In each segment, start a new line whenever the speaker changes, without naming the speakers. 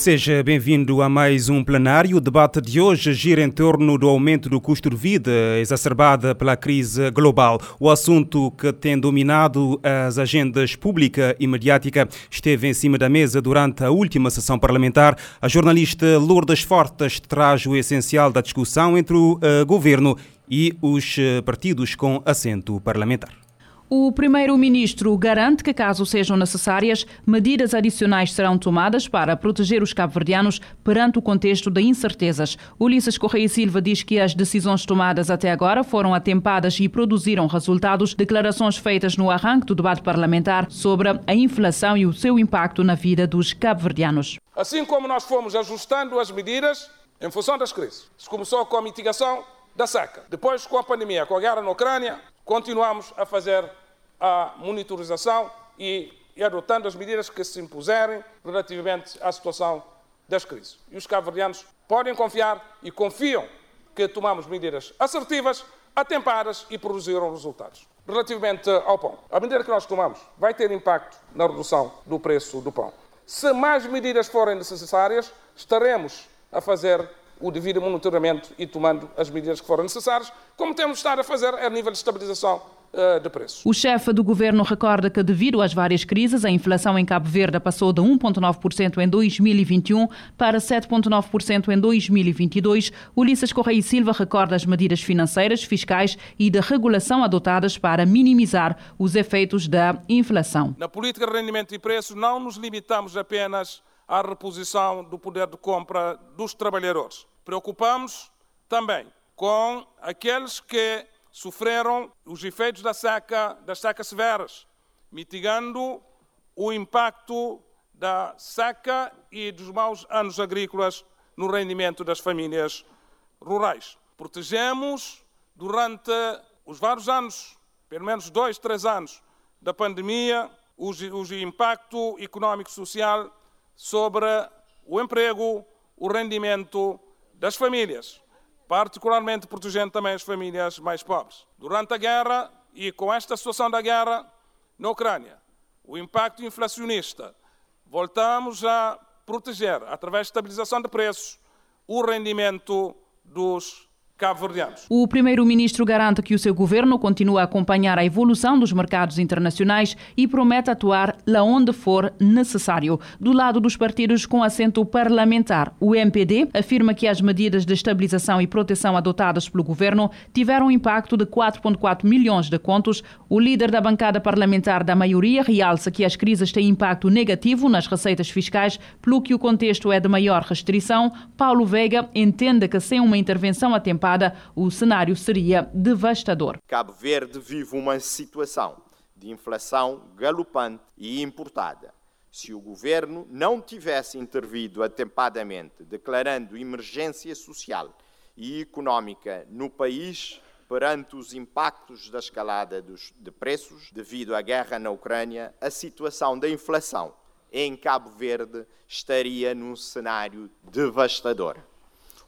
Seja bem-vindo a mais um plenário. O debate de hoje gira em torno do aumento do custo de vida, exacerbada pela crise global. O assunto que tem dominado as agendas pública e mediática esteve em cima da mesa durante a última sessão parlamentar. A jornalista Lourdes Fortes traz o essencial da discussão entre o uh, governo e os uh, partidos com assento parlamentar.
O primeiro-ministro garante que, caso sejam necessárias, medidas adicionais serão tomadas para proteger os cabo-verdianos perante o contexto de incertezas. Ulisses Correia Silva diz que as decisões tomadas até agora foram atempadas e produziram resultados. Declarações feitas no arranque do debate parlamentar sobre a inflação e o seu impacto na vida dos cabo-verdianos.
Assim como nós fomos ajustando as medidas em função das crises. Se começou com a mitigação da seca, depois com a pandemia, com a guerra na Ucrânia, continuamos a fazer a monitorização e, e adotando as medidas que se impuserem relativamente à situação das crises. E os cabo-verdianos podem confiar e confiam que tomamos medidas assertivas, atempadas e produziram resultados. Relativamente ao pão, a medida que nós tomamos vai ter impacto na redução do preço do pão. Se mais medidas forem necessárias, estaremos a fazer o devido monitoramento e tomando as medidas que forem necessárias, como temos estado a fazer a nível de estabilização eh, de preços.
O chefe do governo recorda que, devido às várias crises, a inflação em Cabo Verde passou de 1,9% em 2021 para 7,9% em 2022. Ulisses Correia Silva recorda as medidas financeiras, fiscais e de regulação adotadas para minimizar os efeitos da inflação.
Na política de rendimento e preços, não nos limitamos apenas à reposição do poder de compra dos trabalhadores. Preocupamos também com aqueles que sofreram os efeitos da seca, das secas severas, mitigando o impacto da seca e dos maus anos agrícolas no rendimento das famílias rurais. Protegemos durante os vários anos, pelo menos dois, três anos, da pandemia, o, impacto económico e social sobre o emprego, o rendimento das famílias particularmente protegendo também as famílias mais pobres. Durante a guerra e com esta situação da guerra na Ucrânia, o impacto inflacionista, voltamos a proteger, através de estabilização de preços, o rendimento dos cabo-verdianos.
O primeiro-ministro garante que o seu governo continua a acompanhar a evolução dos mercados internacionais e promete atuar lá onde for necessário. Do lado dos partidos com assento parlamentar, o MPD afirma que as medidas de estabilização e proteção adotadas pelo governo tiveram um impacto de 4,4 milhões de contos. O líder da bancada parlamentar da maioria realça que as crises têm impacto negativo nas receitas fiscais, pelo que o contexto é de maior restrição. Paulo Veiga entende que sem uma intervenção atempada o cenário seria devastador.
Cabo Verde vive uma situação de inflação galopante e importada. Se o governo não tivesse intervido atempadamente, declarando emergência social e económica no país perante os impactos da escalada dos, de preços devido à guerra na Ucrânia, a situação da inflação em Cabo Verde estaria num cenário devastador.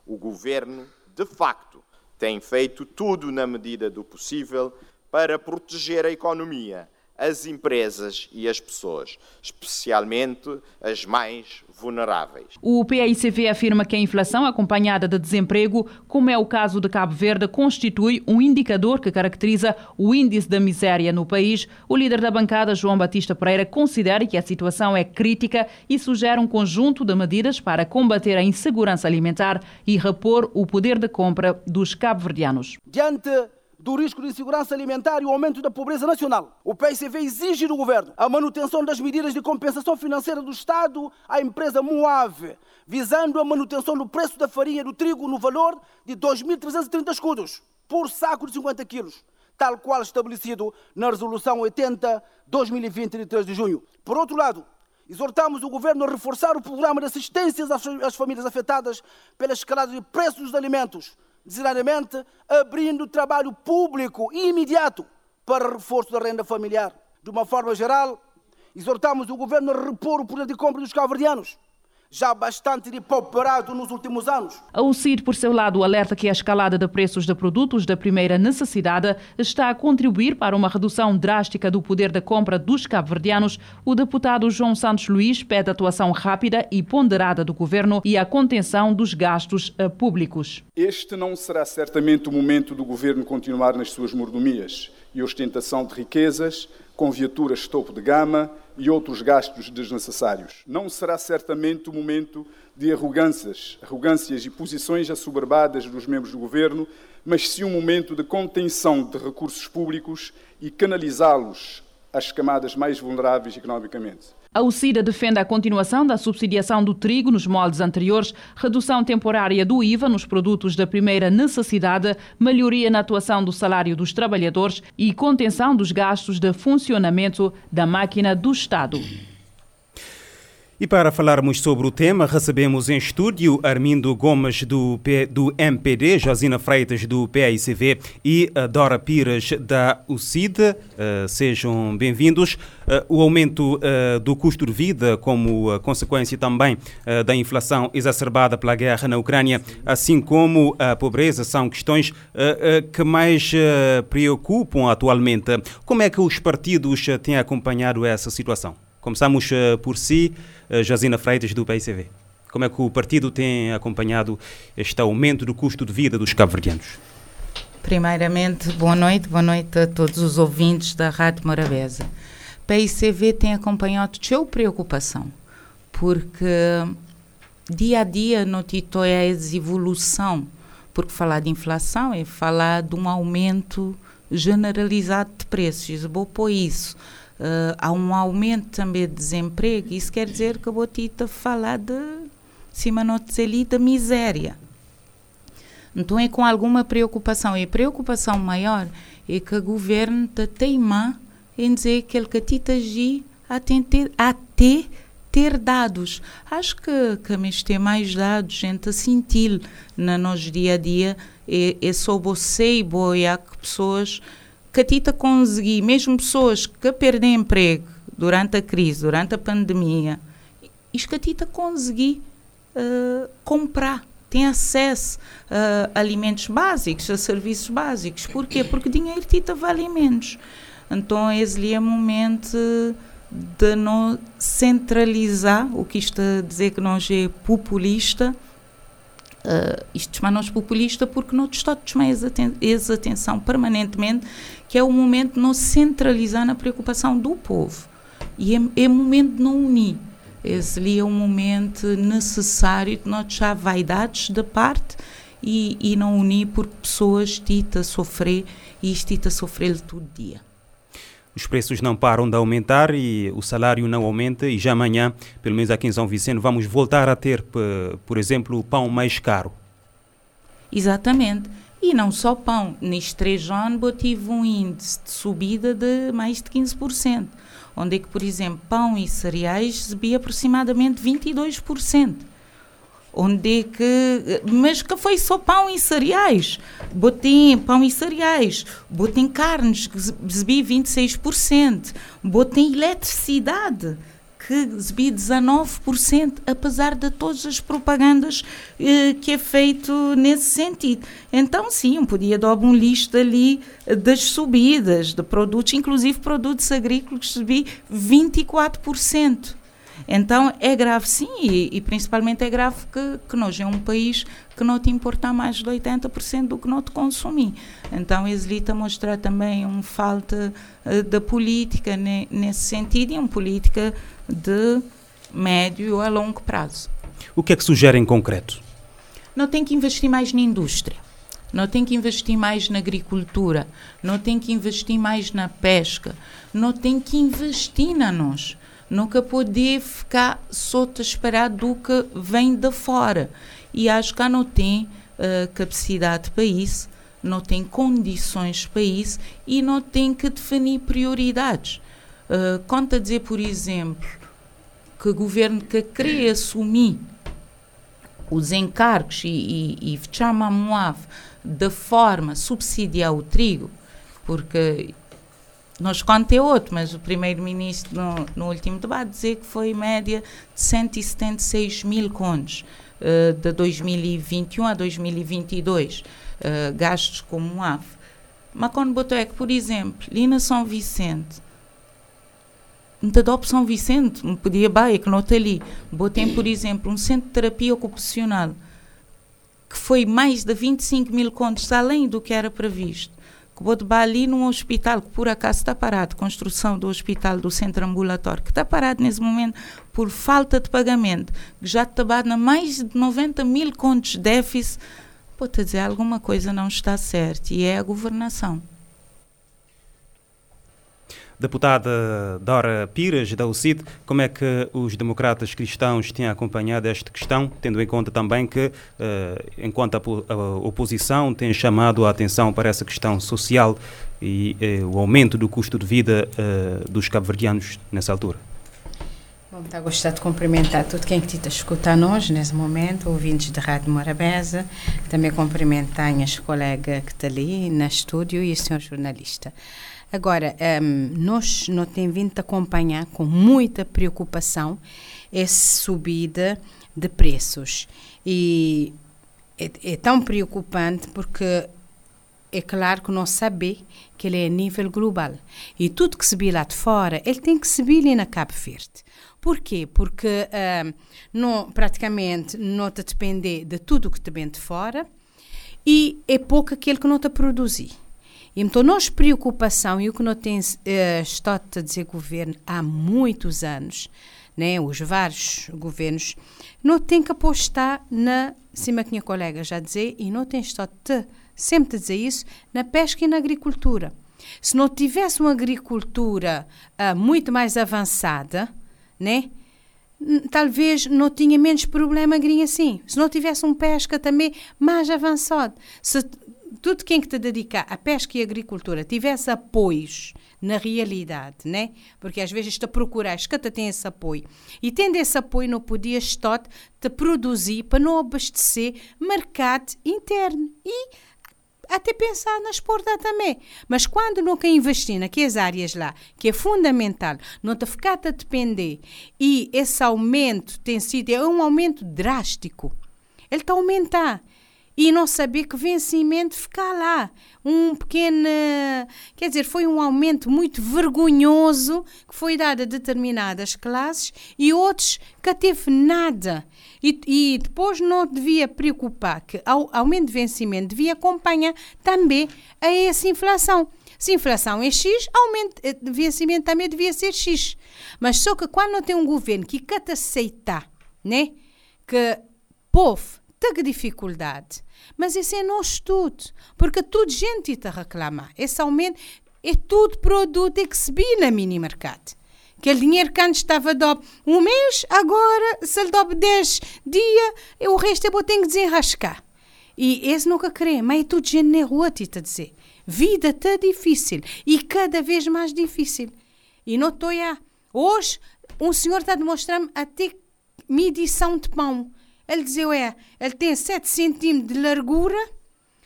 O governo de facto, tem feito tudo na medida do possível para proteger a economia, as empresas e as pessoas, especialmente as mais vulneráveis.
O PAICV afirma que a inflação acompanhada de desemprego, como é o caso de Cabo Verde, constitui um indicador que caracteriza o índice da miséria no país. O líder da bancada, João Batista Pereira, considera que a situação é crítica e sugere um conjunto de medidas para combater a insegurança alimentar e repor o poder de compra dos cabo-verdianos.
Diante do risco de insegurança alimentar e o aumento da pobreza nacional. O PSV exige do governo a manutenção das medidas de compensação financeira do Estado à empresa Moave, visando a manutenção do preço da farinha do trigo no valor de 2.330 escudos por saco de 50 quilos, tal qual estabelecido na Resolução 80-2020 de 3 de junho. Por outro lado, Exortamos o governo a reforçar o programa de assistências às famílias afetadas pela escalada de preços de alimentos, designadamente abrindo trabalho público e imediato para reforço da renda familiar. De uma forma geral, exortamos o governo a repor o poder de compra dos calverdianos, já bastante depauperado nos últimos anos.
A UCID, por seu lado, alerta que a escalada de preços de produtos da primeira necessidade está a contribuir para uma redução drástica do poder de compra dos cabo-verdianos. O deputado João Santos Luís pede atuação rápida e ponderada do governo e a contenção dos gastos eh, públicos.
Este não será certamente o momento do governo continuar nas suas mordomias e ostentação de riquezas, com viaturas topo de gama e outros gastos desnecessários. Não será certamente o momento de arrogâncias, arrogâncias e posições assoberbadas dos membros do governo, mas sim um momento de contenção de recursos públicos e canalizá-los às camadas mais vulneráveis economicamente.
A UCIDA defende a continuação da subsidiação do trigo nos moldes anteriores, redução temporária do IVA nos produtos da primeira necessidade, melhoria na atuação do salário dos trabalhadores e contenção dos gastos de funcionamento da máquina do Estado.
E para falarmos sobre o tema, recebemos em estúdio Armindo Gomes do, P, do MPD, Josina Freitas do PAICV e Dora Pires da UCID. Uh, sejam bem-vindos. Uh, o aumento uh, do custo de vida, como consequência também da inflação exacerbada pela guerra na Ucrânia, assim como a pobreza, são questões que mais preocupam atualmente. Como é que os partidos têm acompanhado essa situação? Começamos por si. Josina Freitas, do PICV. Como é que o partido tem acompanhado este aumento do custo de vida dos cabo-verdianos?
Primeiramente, boa noite, boa noite a todos os ouvintes da Rádio Morabeza. PICV tem acompanhado com preocupação, porque dia a dia notito é a evolução, porque falar de inflação é falar de um aumento generalizado de preços. Vou pôr isso Uh, há um aumento também de desemprego, isso quer dizer que a Botita fala de cima não ali da miséria. Então é com alguma preocupação, e a preocupação maior é que o governo está teima em dizer que ele catita agir até ter dados. Acho que, que mas ter mais dados, gente a sentir no nosso dia a dia, é, é só você e boia que pessoas Catita consegui, mesmo pessoas que perdem emprego durante a crise, durante a pandemia, isto Catita consegui uh, comprar, tem acesso a alimentos básicos, a serviços básicos. Porquê? Porque dinheiro Tita vale menos. Então, esse é o momento de não centralizar, o que isto a dizer que nós é populista, Uh, isto chama-nos populista porque está a tomar essa atenção permanentemente, que é o momento de não centralizar na preocupação do povo. E é, é momento de não unir. Esse ali é um momento necessário de não deixar vaidades da parte e, e não unir porque pessoas tita sofrer e isto tita sofrer todo dia.
Os preços não param de aumentar e o salário não aumenta e já amanhã, pelo menos aqui em São Vicente, vamos voltar a ter, por exemplo, o pão mais caro.
Exatamente. E não só pão. Nestes três eu tive um índice de subida de mais de 15%. Onde é que, por exemplo, pão e cereais subiu aproximadamente 22% onde é que mas que foi só pão e cereais botei pão e cereais botei carnes que subi 26% botei eletricidade que subi 19%, apesar de todas as propagandas eh, que é feito nesse sentido. Então, sim, podia dar um lista ali das subidas de produtos, inclusive produtos agrícolas, que subi 24%. Então é grave sim, e, e, principalmente é grave que, que nós é um país que não te importa mais de 80% do que não te consumir. Então exilita mostrar também uma falta uh, de política ne, nesse sentido e uma política de médio a longo prazo.
O que é que sugere em concreto?
Não tem que investir mais na indústria não tem que investir mais na agricultura, não tem que investir mais na pesca, não tem que investir na nós nunca poder ficar só a esperar do que vem de fora. E acho que não tem uh, capacidade para isso, não tem condições para isso e não tem que definir prioridades. Uh, conta dizer, por exemplo, que o governo que quer assumir os encargos e, e, e chama a Moave de forma subsidiar o trigo, porque Nós conta é outro, mas o primeiro-ministro no, no, último debate dizia que foi média de 176 mil contos uh, de 2021 a 2022, uh, eh, gastos como um AF. Mas quando botou é que, por exemplo, ali na São Vicente, da São Vicente, não podia baia que não ali. Botei, por exemplo, um centro de terapia ocupacional que foi mais de 25 mil contos além do que era previsto. Vou ali num hospital que por acaso está parado, construção do hospital do centro ambulatório, que está parado nesse momento por falta de pagamento, que já está na mais de 90 mil contos de déficit, pode dizer alguma coisa não está certa. E é a governação.
Deputada Dora Pires, da UCID, como é que os democratas cristãos têm acompanhado esta questão, tendo em conta também que, uh, enquanto a, a, oposição tem chamado a atenção para essa questão social e uh, o aumento do custo de vida uh, dos cabo-verdianos nessa altura?
Bom, está a gostar de cumprimentar todo quem que está a escutar nós nesse momento, ouvintes da Rádio Morabeza, também cumprimentar as colegas que estão ali na estúdio e o senhor jornalista. Agora, um, nós não temos vindo acompanhar com muita preocupação essa subida de preços. E é, é tão preocupante porque é claro que nós sabemos que ele é a nível global. E tudo que se vê lá de fora, ele tem que subir ali na Cabo Verde. Por quê? Porque um, não, praticamente não te depende de tudo que te vem de fora e é pouco aquilo que não te produzir. Então, nossa preocupação, e o que nós temos uh, estado a dizer governo há muitos anos, né, os vários governos, não tem que apostar na, cima que minha colega já dizer, e não tem estado sempre a dizer isso, na pesca e na agricultura. Se não tivesse uma agricultura uh, muito mais avançada, né, talvez não tinha menos problema assim. Se não tivesse um pesca também mais avançado. Se tudo quem que te dedica à pesca e agricultura tivesse apoios na realidade, né? Porque às vezes te procuras que te tem esse apoio. E tendo esse apoio, não podias estar te produzir para não abastecer mercado interno. E até pensar na exportar também. Mas quando quer investir naquelas áreas lá, que é fundamental, não te ficar a depender, e esse aumento tem sido, é um aumento drástico. Ele está a aumentar e não saber que vencimento ficar lá. Um pequeno. Quer dizer, foi um aumento muito vergonhoso que foi dado a determinadas classes e outros que teve nada. E, e depois não devia preocupar que o aumento de vencimento devia acompanhar também a essa inflação. Se inflação é X, aumento eh, de vencimento também devia ser X. Mas só que quando não tem um governo que quer aceitar, né? Que povo tem dificuldade. Mas isso é nosso tudo. Porque tudo gente a reclamar. Esse aumento é tudo produto que vê na mini mercado. Aquele dinheiro que antes estava dobre um mês, agora, se ele dobre 10 dias, o resto eu tenho que desenrascar. E esse nunca crê, mas é tudo gente na rua, te dizer. Vida está difícil e cada vez mais difícil. E não estou a. Hoje, um senhor está a demonstrar-me até medição de pão. Ele dizia, é, ele tem 7 centímetros de largura,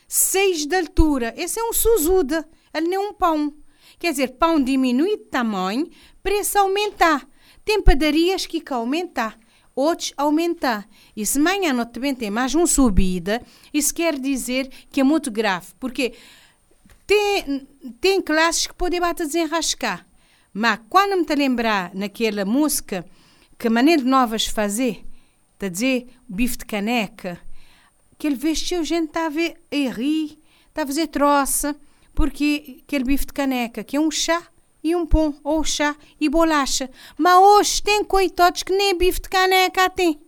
6 de altura. Esse é um suzuda, ele não é um pão. Quer dizer, pão diminui de tamanho, preço aumentar. Tem padarias que aumentar, outros aumentar. E se amanhã também tem mais uma subida, isso quer dizer que é muito grave, porque tem, tem classes que podem bater desenrascar. Mas quando me te lembrar naquela música, que maneira novas fazer, Está a dizer bife de caneca. Que ele vestiu gente está a rir, está a fazer troça, porque aquele bife de caneca, que é um chá e um pão, ou chá e bolacha. Mas hoje tem coitados que nem bife de caneca tem.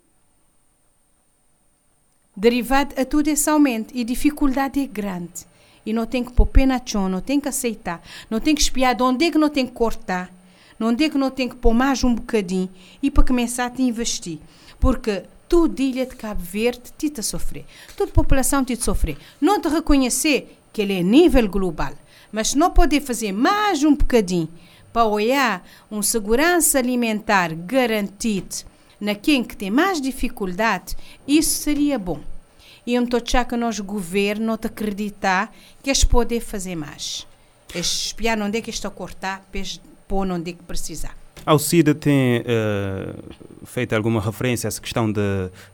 Derivado a tudo esse aumento e dificuldade é grande. E não tem que pôr pé na chão, não tem que aceitar, não tem que espiar de onde é que não tem que cortar, onde é que não tem que pôr mais um bocadinho e para começar a investir porque toda ilha de Cabo Verde te a sofrer. Toda a população te a sofrer. Não te reconhecer que ele é nível global, mas não poder fazer mais um bocadinho para olhar uma segurança alimentar garantida na quem que tem mais dificuldade, isso seria bom. E eu estou a que nós governo te acreditar que eles podem fazer mais. Espiar onde é que está a cortar, pôr onde é que precisar.
Alcida tem uh, feito alguma referência a essa questão de,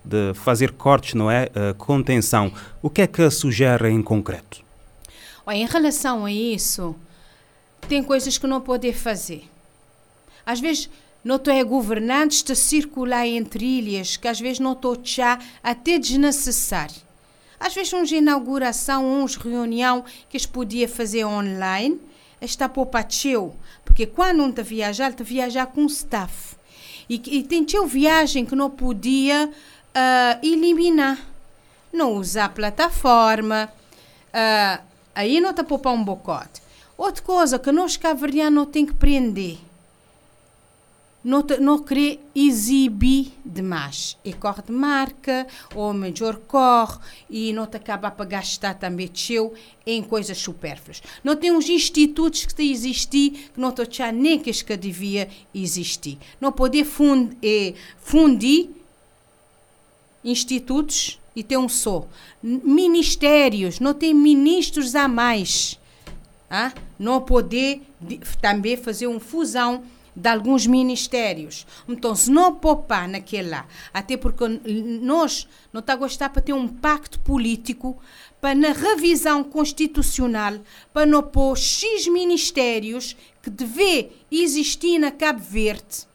de fazer cortes, não é? Uh, contenção. O que é que sugere em concreto?
Olha, em relação a isso, tem coisas que não pode fazer. Às vezes, não estou é governante, está a circular entre ilhas, que às vezes não estou já até desnecessário. Às vezes, uns inauguração, uns reunião que eles podia fazer online, está patio, porque quando não está viajar, está viajar com staff. E, e tem teu viagem que não podia uh, eliminar. Não usar plataforma, uh, aí não a poupar um bocote. Outra coisa que nós cavarianos não tem que prender não, não querer exibir demais. E corre de marca, ou melhor corre, e não te acaba para gastar também teu em coisas supérfluas. Não tem uns institutos que existem que não te nem que que devia existir. Não poder fund, eh, fundir institutos e ter um só. Ministérios, não tem ministros a mais. Ah? Não poder também fazer uma fusão de alguns ministérios. Então, se não poupar naquele lá, até porque nós não está a gostar para ter um pacto político para na revisão constitucional para não pôr X ministérios que deve existir na Cabo Verde.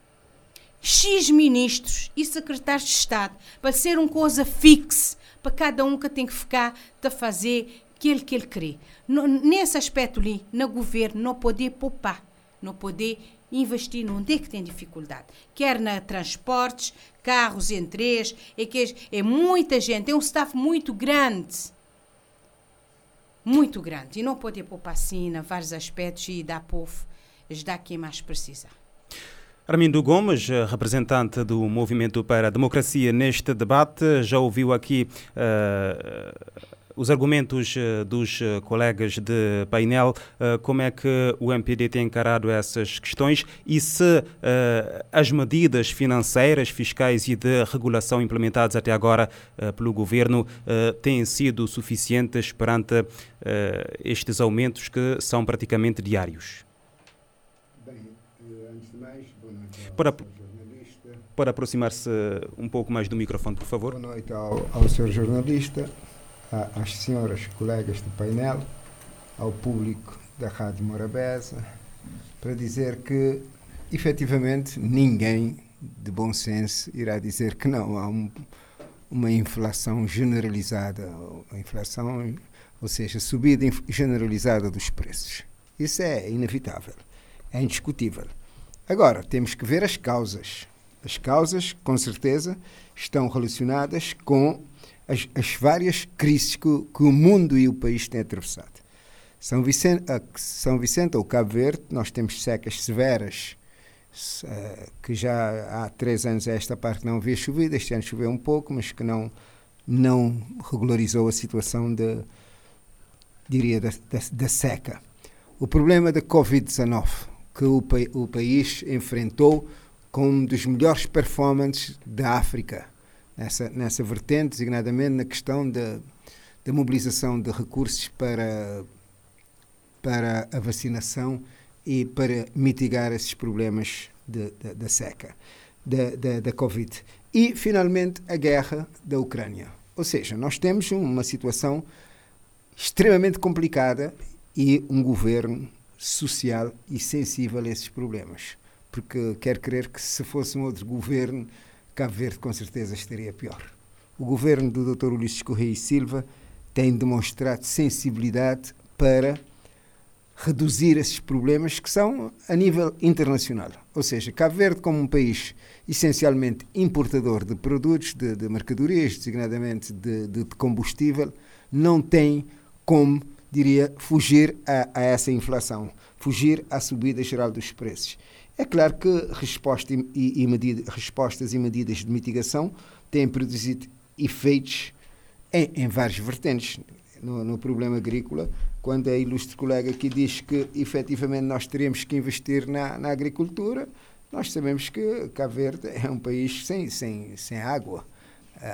X ministros e secretários de Estado para ser uma coisa fixa para cada um que tem que ficar a fazer aquilo que ele crê. Nesse aspecto ali, no governo, não poder poupar, não poder investir onde é que tem dificuldade. Quer na transportes, carros em três, é que é muita gente, é um staff muito grande. Muito grande. E não pode poupar assim em vários aspectos e dar povo, ajudar quem mais precisa.
Armindo Gomes, representante do Movimento para a Democracia neste debate, já ouviu aqui uh, os argumentos uh, dos uh, colegas de painel, uh, como é que o MPD tem encarado essas questões e se as medidas financeiras, fiscais e de regulação implementadas até agora pelo governo têm sido suficientes perante estes aumentos que são praticamente diários.
Bem, antes de mais, boa noite.
Para, para aproximar-se um pouco mais do microfone, por favor.
Boa noite ao, ao senhor jornalista às senhoras colegas do painel, ao público da Rádio Morabeza, para dizer que, efetivamente, ninguém de bom senso irá dizer que não há um, uma inflação generalizada, a inflação, ou seja, subida generalizada dos preços. Isso é inevitável, é indiscutível. Agora, temos que ver as causas. As causas, com certeza, estão relacionadas com as, as várias crises que, que, o mundo e o país têm atravessado. São Vicente, São Vicente ou Cabo Verde, nós temos secas severas, uh, que já há três anos a esta parte não havia chovido, este ano choveu um pouco, mas que não, não regularizou a situação de, diria, da, da, da seca. O problema da Covid-19 que o, o país enfrentou com um dos melhores performances da África nessa, nessa vertente, designadamente na questão da, da mobilização de recursos para, para a vacinação e para mitigar esses problemas da seca, da, da, da Covid. E, finalmente, a guerra da Ucrânia. Ou seja, nós temos uma situação extremamente complicada e um governo social e sensível a esses problemas. Porque quero crer que se fosse um outro governo Cabo Verde com certeza estaria pior. O governo do Dr. Ulisses Correia e Silva tem demonstrado sensibilidade para reduzir esses problemas que são a nível internacional. Ou seja, Cabo Verde, como um país essencialmente importador de produtos, de, de mercadorias, designadamente de, de, combustível, não tem como, diria, fugir a, a essa inflação, fugir à subida geral dos preços. É claro que resposta e, e medida, respostas e medidas de mitigação têm produzido efeitos em, em várias vertentes. No, no, problema agrícola, quando a ilustre colega aqui diz que efetivamente nós teremos que investir na, na agricultura, nós sabemos que Cabo Verde é um país sem, sem, sem água.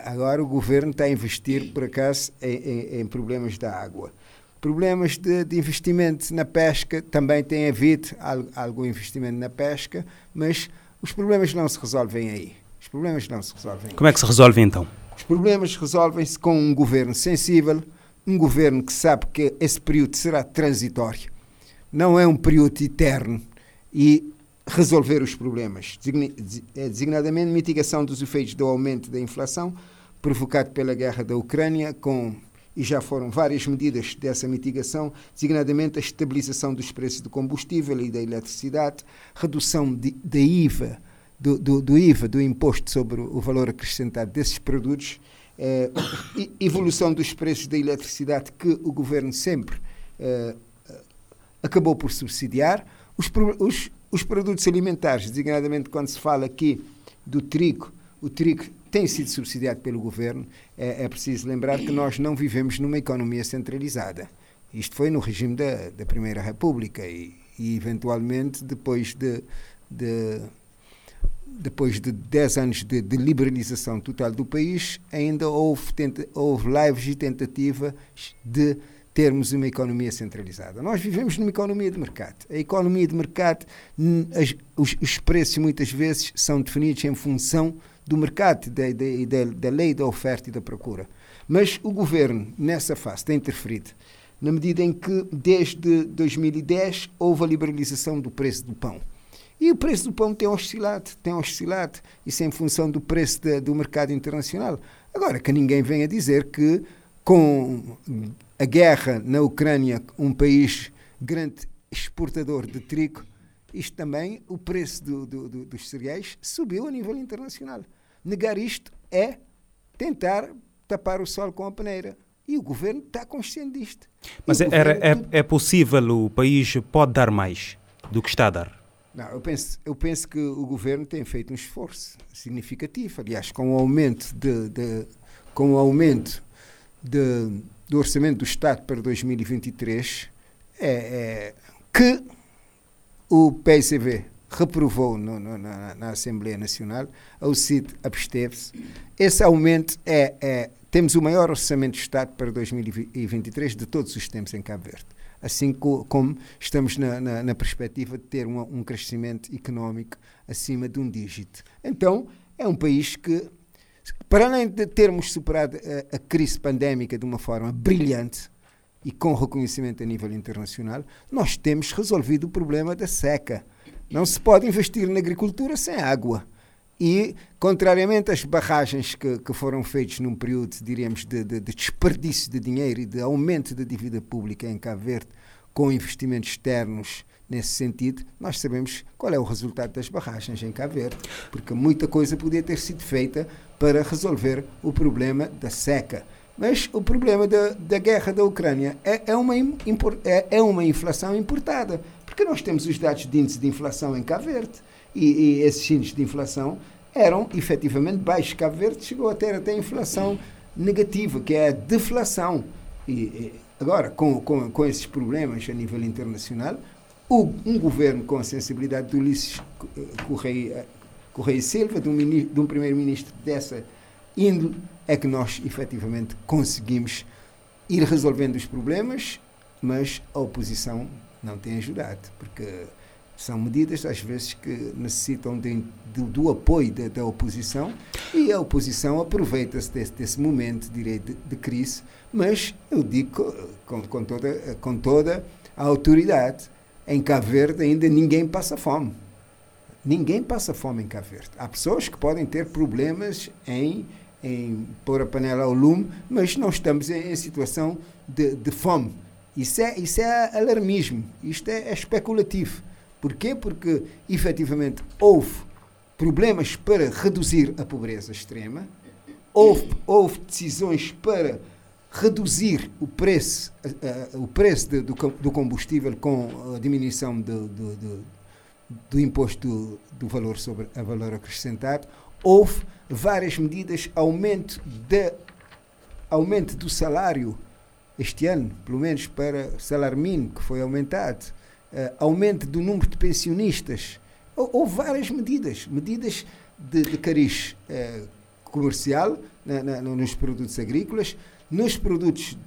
Agora o governo está a investir, por acaso, em, em, em problemas da água. Problemas de, de, investimento na pesca, também tem havido algum investimento na pesca, mas os problemas não se resolvem aí. Os problemas não se resolvem.
Como é que se resolve então?
Os problemas resolvem-se com um governo sensível, um governo que sabe que esse período será transitório, não é um período eterno e resolver os problemas, é designadamente mitigação dos efeitos do aumento da inflação provocado pela guerra da Ucrânia, com e já foram várias medidas dessa mitigação, designadamente a estabilização dos preços do combustível e da eletricidade, redução da IVA, do, do, do, IVA, do imposto sobre o valor acrescentado desses produtos, eh, evolução dos preços da eletricidade que o governo sempre eh, acabou por subsidiar, os, os, os produtos alimentares, designadamente quando se fala aqui do trigo, o trigo tem sido subsidiado pelo governo. É, é, preciso lembrar que nós não vivemos numa economia centralizada. Isto foi no regime da, da Primeira República e, e eventualmente, depois de, de depois de 10 anos de, de, liberalização total do país, ainda houve, tenta, houve lives e tentativa de termos uma economia centralizada. Nós vivemos numa economia de mercado. A economia de mercado, as, os, os, preços muitas vezes são definidos em função do mercado, da, da, da lei da oferta e da procura. Mas o governo, nessa fase, tem interferido, na medida em que, desde 2010, houve a liberalização do preço do pão. E o preço do pão tem oscilado, tem oscilado, isso é em função do preço de, do mercado internacional. Agora, que ninguém venha dizer que com a guerra na Ucrânia, um país grande exportador de trigo, isto também, o preço do, do, do, dos cereais subiu a nível internacional. Negar isto é tentar tapar o sol com a peneira. E o governo está consciente disto.
Mas é, é, é possível, o país pode dar mais do que está a dar?
Não, eu penso, eu penso que o governo tem feito um esforço significativo. Aliás, com o aumento de, de com o aumento de, do Orçamento do Estado para 2023 é, é que o PSV reprovou no, no, na, na, Assembleia Nacional, a UCID absteve-se. Esse aumento é, é, Temos o maior orçamento do Estado para 2023 de todos os tempos em Cabo Verde. Assim co, como estamos na, na, na, perspectiva de ter um, um crescimento económico acima de um dígito. Então, é um país que para além de termos superado a, a crise pandémica de uma forma brilhante e com reconhecimento a nível internacional, nós temos resolvido o problema da seca. Não se pode investir na agricultura sem água. E, contrariamente às barragens que, que foram feitas num período, diríamos, de, de, de, desperdício de dinheiro e de aumento da dívida pública em Cabo Verde, com investimentos externos nesse sentido, nós sabemos qual é o resultado das barragens em Cabo Verde, porque muita coisa podia ter sido feita para resolver o problema da seca. Mas o problema da, da guerra da Ucrânia é, é, uma, é, é uma inflação importada, porque nós temos os dados de índice de inflação em Cabo Verde, e, e esses índices de inflação eram efetivamente baixos. Cabo Verde chegou a ter até inflação negativa, que é a deflação. E, e agora, com, com, com esses problemas a nível internacional, o, um governo com a sensibilidade do Ulisses Correia, Correia Silva, de um, de um primeiro-ministro dessa índole, é que nós efetivamente conseguimos ir resolvendo os problemas, mas a oposição não tem ajudado, porque são medidas, às vezes, que necessitam de, do apoio da, oposição e a oposição aproveita-se desse, desse, momento, de, de, crise, mas eu digo com, com, toda, com toda a autoridade em Cabo Verde ainda ninguém passa fome. Ninguém passa fome em Cabo Verde. Há pessoas que podem ter problemas em, em pôr a panela ao lume, mas não estamos em, em situação de, de, fome. Isso é, isso é alarmismo, isto é, é especulativo. Porquê? Porque, efetivamente, houve problemas para reduzir a pobreza extrema, houve, houve decisões para reduzir o preço, uh, o preço de, do, do, combustível com a diminuição do, do, do, do imposto do, valor sobre a valor acrescentado, houve várias medidas, aumento, de, aumento do salário este ano, pelo menos para salário mínimo, que foi aumentado, uh, aumento do número de pensionistas. Houve várias medidas, medidas de, de cariz uh, comercial na, na, nos produtos agrícolas, nos produtos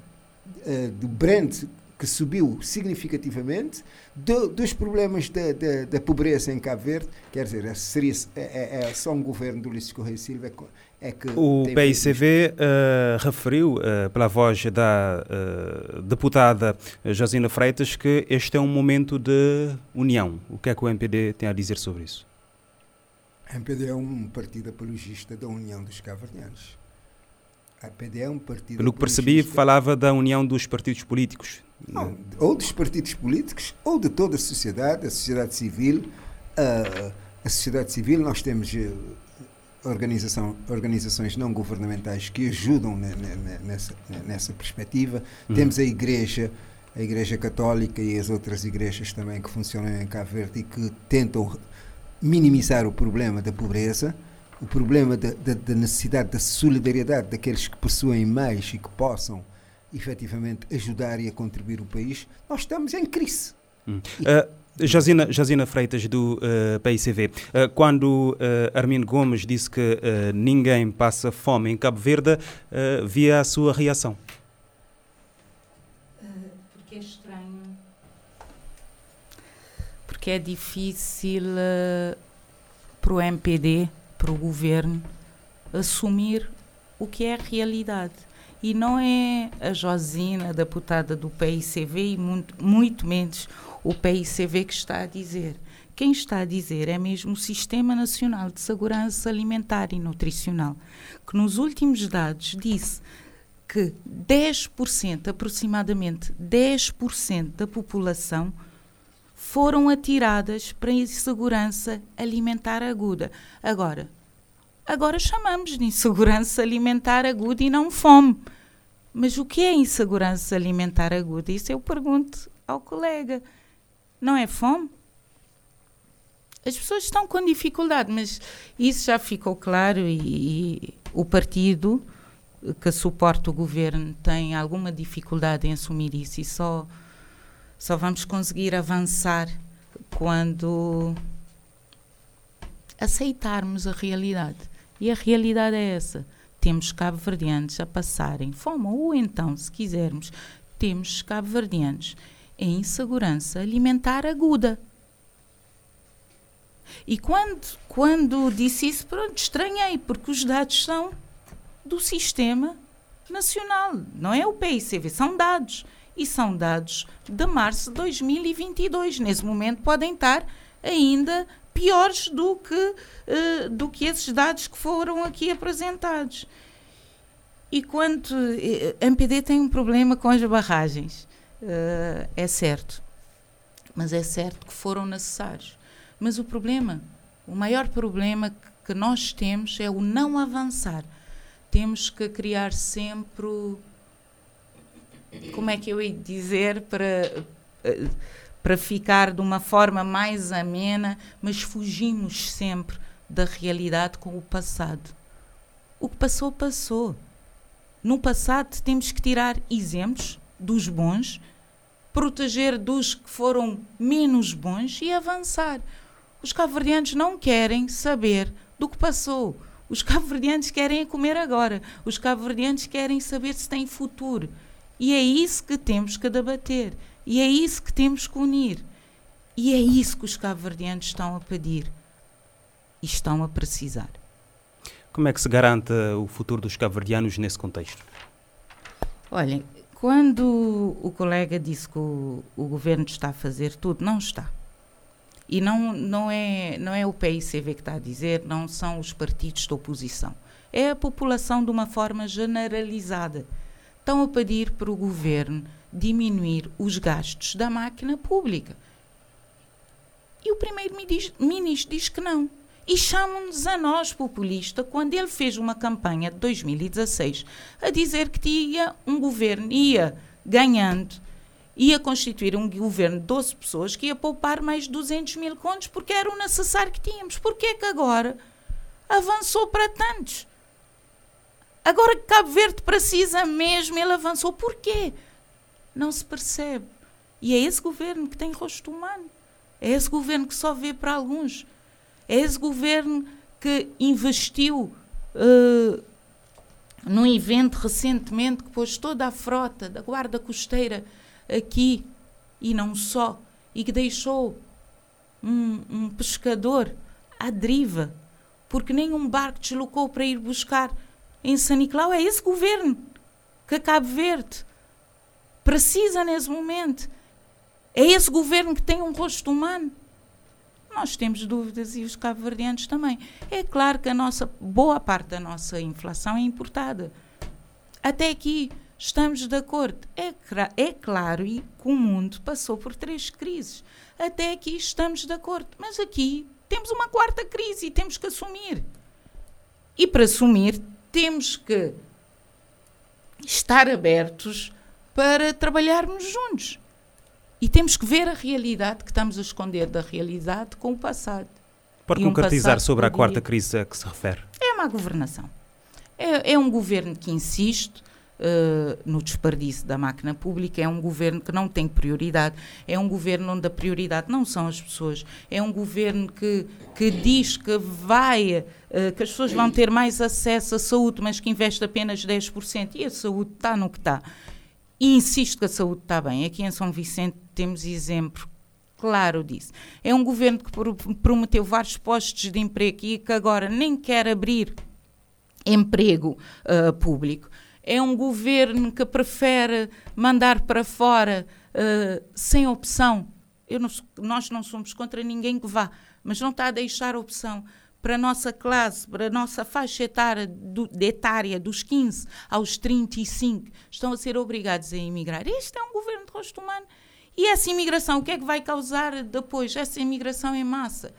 uh, do Brent, que subiu significativamente, do, dos problemas da, pobreza em Cabo Verde, quer dizer, seria, é, é, é só um governo do Ulisses Correia Silva é que
o PICV uh, referiu, uh, pela voz da uh, deputada Josina Freitas, que este é um momento de união. O que é que o MPD tem a dizer sobre isso?
O MPD é um partido apologista da união dos cavernianos. A MPD é um partido
Pelo que percebi, falava da união dos partidos políticos.
Não, ou dos partidos políticos, ou de toda a sociedade, a sociedade civil. a sociedade civil, nós temos organização, organizações não governamentais que ajudam nessa, nessa perspectiva. Uhum. Temos a Igreja, a Igreja Católica e as outras igrejas também que funcionam em Cabo Verde e que tentam minimizar o problema da pobreza, o problema da, da, da necessidade da solidariedade daqueles que possuem mais e que possam efetivamente ajudar e a contribuir o país. Nós estamos em crise.
Hum. Uh, Jazina Freitas, do uh, eh, PICV, uh, eh, quando uh, Armindo Gomes disse que uh, ninguém passa fome em Cabo Verde, via a sua reação?
porque é estranho. Porque é difícil para o MPD, para o governo, assumir o que é a realidade. E não é a Josina, deputada do PICV, e muito, muito menos o PICV que está a dizer. Quem está a dizer é mesmo o Sistema Nacional de Segurança Alimentar e Nutricional, que nos últimos dados disse que 10%, aproximadamente 10% da população foram atiradas para insegurança alimentar aguda. Agora, agora chamamos de insegurança alimentar aguda e não fome. Mas o que é insegurança alimentar aguda? Isso eu pergunto ao colega. Não é fome? As pessoas estão com dificuldade, mas isso já ficou claro e, e o partido que suporta o governo tem alguma dificuldade em assumir isso e só, só vamos conseguir avançar quando aceitarmos a realidade. E a realidade é essa. Temos cabo-verdianos a passarem fome, ou então, se quisermos, temos cabo-verdianos em insegurança alimentar aguda. E quando, quando disse isso, pronto, estranhei, porque os dados são do sistema nacional, não é o PICV, são dados. E são dados de março de 2022. Nesse momento podem estar ainda piores do que, uh, do que esses dados que foram aqui apresentados. E quanto. Uh, a MPD tem um problema com as barragens uh, é certo. Mas é certo que foram necessários. Mas o problema, o maior problema que nós temos é o não avançar. Temos que criar sempre. Como é que eu ia dizer para. Uh, para ficar de uma forma mais amena, mas fugimos sempre da realidade com o passado. O que passou, passou. No passado temos que tirar exemplos dos bons, proteger dos que foram menos bons e avançar. Os cabo-verdianos não querem saber do que passou. Os cabo-verdianos querem comer agora. Os cabo-verdianos querem saber se têm futuro. E é isso que temos que debater. E é isso que temos que unir. E é isso que os cabo-verdianos estão a pedir. E estão a precisar.
Como é que se garante o futuro dos cabo-verdianos nesse contexto?
Olhem, quando o colega disse que o, o, governo está a fazer tudo, não está. E não, não, é, não é o PICV que está a dizer, não são os partidos da oposição. É a população de uma forma generalizada. Estão a pedir para o governo diminuir os gastos da máquina pública. E o primeiro-ministro diz que não e chamam-nos a nós populista quando ele fez uma campanha de 2016 a dizer que tinha um governo ia ganhando ia constituir um governo de 12 pessoas que ia poupar mais de 200 mil contos porque era o necessário que tínhamos. Porquê que agora avançou para tantos? Agora que Cabo Verde precisa mesmo, ele avançou. Porquê? Não se percebe. E é esse governo que tem rosto humano. É esse governo que só vê para alguns. É esse governo que investiu uh, num evento recentemente que pôs toda a frota da Guarda Costeira aqui e não só, e que deixou um, um pescador à deriva, porque nenhum barco deslocou para ir buscar em San Nicolau. É esse governo que Cabo Verde precisa nesse momento. É esse governo que tem um rosto humano. Nós temos dúvidas e os cabo-verdianos também. É claro que a nossa boa parte da nossa inflação é importada. Até aqui estamos de acordo. É, é claro e que o mundo passou por três crises. Até aqui estamos de acordo. Mas aqui temos uma quarta crise e temos que assumir. E para assumir, temos que estar abertos para trabalharmos juntos. E temos que ver a realidade que estamos a esconder da realidade com o passado.
Pode concretizar sobre a quarta crise a que se refere?
É uma governação. É, é um governo que insiste uh, no desperdício da máquina pública, é um governo que não tem prioridade, é um governo onde a prioridade não são as pessoas, é um governo que, que diz que vai, uh, que as pessoas vão ter mais acesso à saúde, mas que investe apenas 10%, e a saúde está no que está. E insisto que a saúde está bem. Aqui em São Vicente temos exemplo claro disso. É um governo que prometeu vários postos de emprego e que agora nem quer abrir emprego uh, público é um governo que prefere mandar para fora uh, sem opção. Não, nós não somos contra ninguém que vá, mas não está a deixar opção para a nossa classe, para a nossa faixa etária, do, etária dos 15 aos 35, estão a ser obrigados a emigrar. Este é um governo de rosto humano. E essa imigração, o que é que vai causar depois? Essa imigração em massa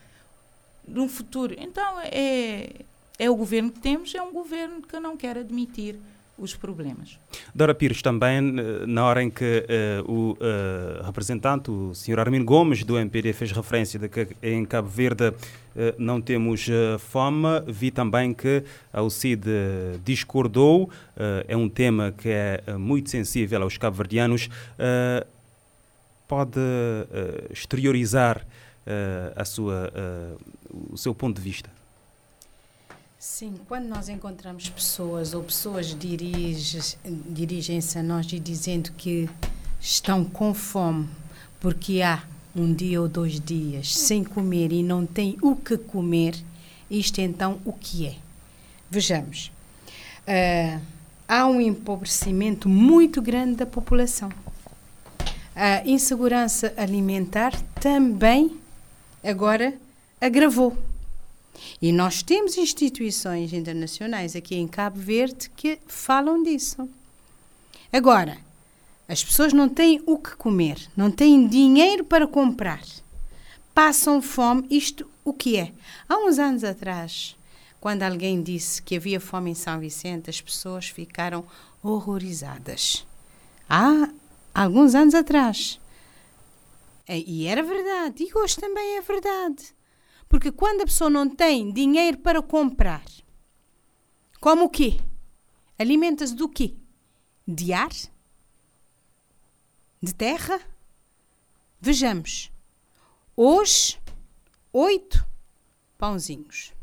no futuro. Então, é, é o governo que temos, é um governo que não quer admitir os problemas.
Dora Pires, também, eh, na hora em que uh, o uh, representante, o Sr. Armin Gomes, do MPD, fez referência de que em Cabo Verde uh, não temos fome, vi também que a UCID discordou, é um tema que é muito sensível aos cabo-verdianos. Pode exteriorizar a sua, o seu ponto de vista?
Sim, quando nós encontramos pessoas ou pessoas dirigem-se a nós e dizendo que estão com fome porque há um dia ou dois dias sem comer e não têm o que comer, isto então o que é? Vejamos. Uh, há um empobrecimento muito grande da população. A insegurança alimentar também agora agravou e nós temos instituições internacionais aqui em Cabo Verde que falam disso. Agora, as pessoas não têm o que comer, não têm dinheiro para comprar, passam fome. Isto o que é? Há uns anos atrás, quando alguém disse que havia fome em São Vicente, as pessoas ficaram horrorizadas. Há alguns anos atrás. E era verdade, e hoje também é verdade. Porque quando a pessoa não tem dinheiro para comprar, como o quê? Alimenta-se do quê? De ar? De terra? Vejamos. Hoje, oito pãozinhos.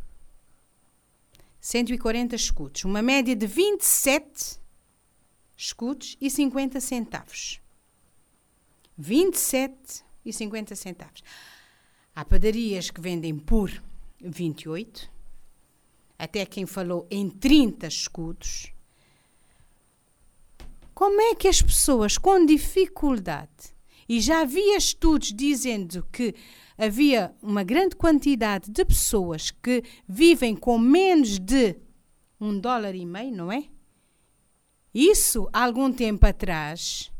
140 escudos. Uma média de 27 escudos e 50 centavos. 27 e 50 centavos. Há padarias que vendem por 28, até quem falou em 30 escudos. Como é que as pessoas com dificuldade, e já havia estudos dizendo que havia uma grande quantidade de pessoas que vivem com menos de um dólar e meio, não é? Isso, há algum tempo atrás,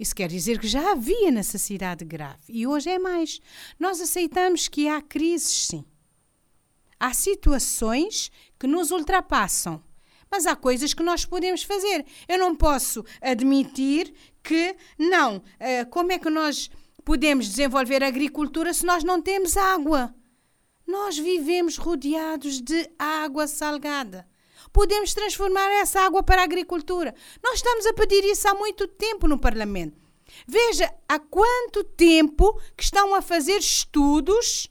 isso quer dizer que já havia necessidade grave e hoje é mais. Nós aceitamos que há crises, sim. Há situações que nos ultrapassam, mas há coisas que nós podemos fazer. Eu não posso admitir que, não, eh, como é que nós podemos desenvolver a agricultura se nós não temos água? Nós vivemos rodeados de água salgada podemos transformar essa água para a agricultura. Nós estamos a pedir isso há muito tempo no Parlamento. Veja há quanto tempo que estão a fazer estudos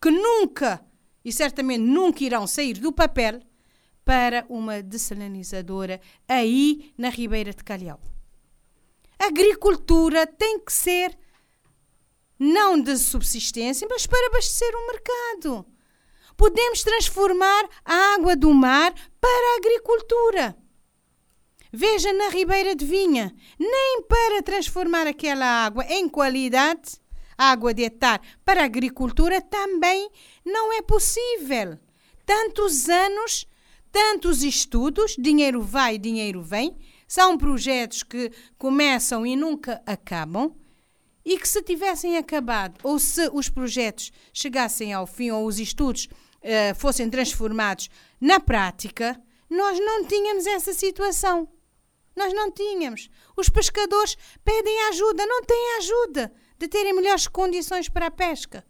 que nunca e certamente nunca irão sair do papel para uma dessalinizadora aí na Ribeira de Calhau. A agricultura tem que ser não de subsistência, mas para abastecer o mercado. Podemos transformar a água do mar para a agricultura. Veja na Ribeira de Vinha, nem para transformar aquela água em qualidade, água de etar para a agricultura também não é possível. Tantos anos, tantos estudos, dinheiro vai, dinheiro vem, são projetos que começam e nunca acabam e que se tivessem acabado ou se os projetos chegassem ao fim ou os estudos uh, fossem transformados na prática, nós não tínhamos essa situação. Nós não tínhamos. Os pescadores pedem ajuda, não têm ajuda de terem melhores condições para a pesca.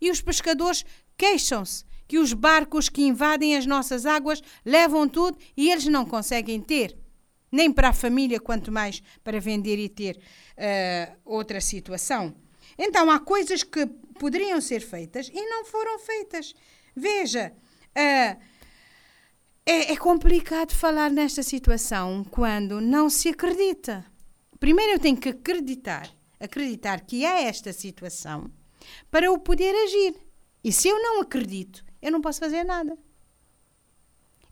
E os pescadores queixam-se que os barcos que invadem as nossas águas levam tudo e eles não conseguem ter nem para a família, quanto mais para vender e ter uh, outra situação. Então, há coisas que poderiam ser feitas e não foram feitas. Veja, uh, é, é complicado falar nesta situação quando não se acredita. Primeiro, eu tenho que acreditar, acreditar que há esta situação para eu poder agir. E se eu não acredito, eu não posso fazer nada.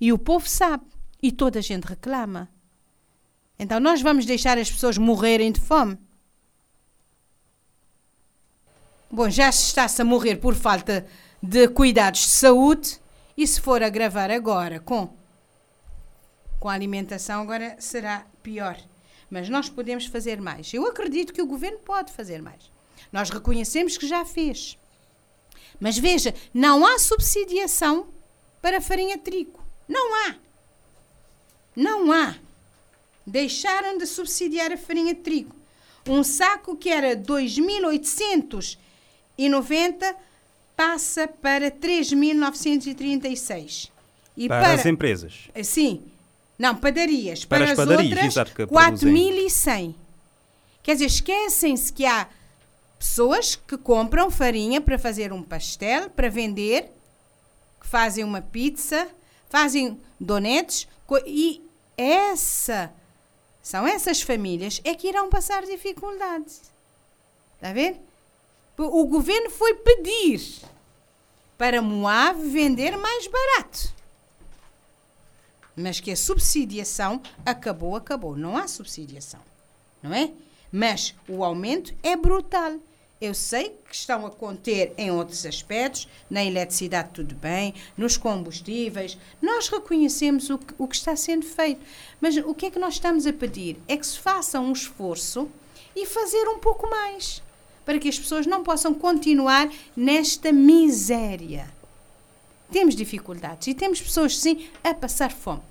E o povo sabe, e toda a gente reclama. Então nós vamos deixar as pessoas morrerem de fome? Bom, já se está-se a morrer por falta de cuidados de saúde e se for agravar agora com, com a alimentação, agora será pior. Mas nós podemos fazer mais. Eu acredito que o governo pode fazer mais. Nós reconhecemos que já fez. Mas veja, não há subsidiação para farinha de trigo. Não há. Não há deixaram de subsidiar a farinha de trigo. Um saco que era 2.890 passa para 3.936.
E para, para, as empresas?
Sim. Não, padarias. Para, para as, as padarias, outras, 4.100. Quer dizer, esquecem-se que há pessoas que compram farinha para fazer um pastel, para vender, que fazem uma pizza, fazem donetes, e essa são essas famílias é que irão passar dificuldades. Está a ver? O governo foi pedir para Moab vender mais barato. Mas que a subsidiação acabou, acabou. Não há subsidiação. Não é? Mas o aumento é brutal. Eu sei que estão a conter em outros aspectos, na eletricidade tudo bem, nos combustíveis. Nós reconhecemos o que, o que está sendo feito. Mas o que é que nós estamos a pedir? É que se faça um esforço e fazer um pouco mais. Para que as pessoas não possam continuar nesta miséria. Temos dificuldades e temos pessoas, sim, a passar fome.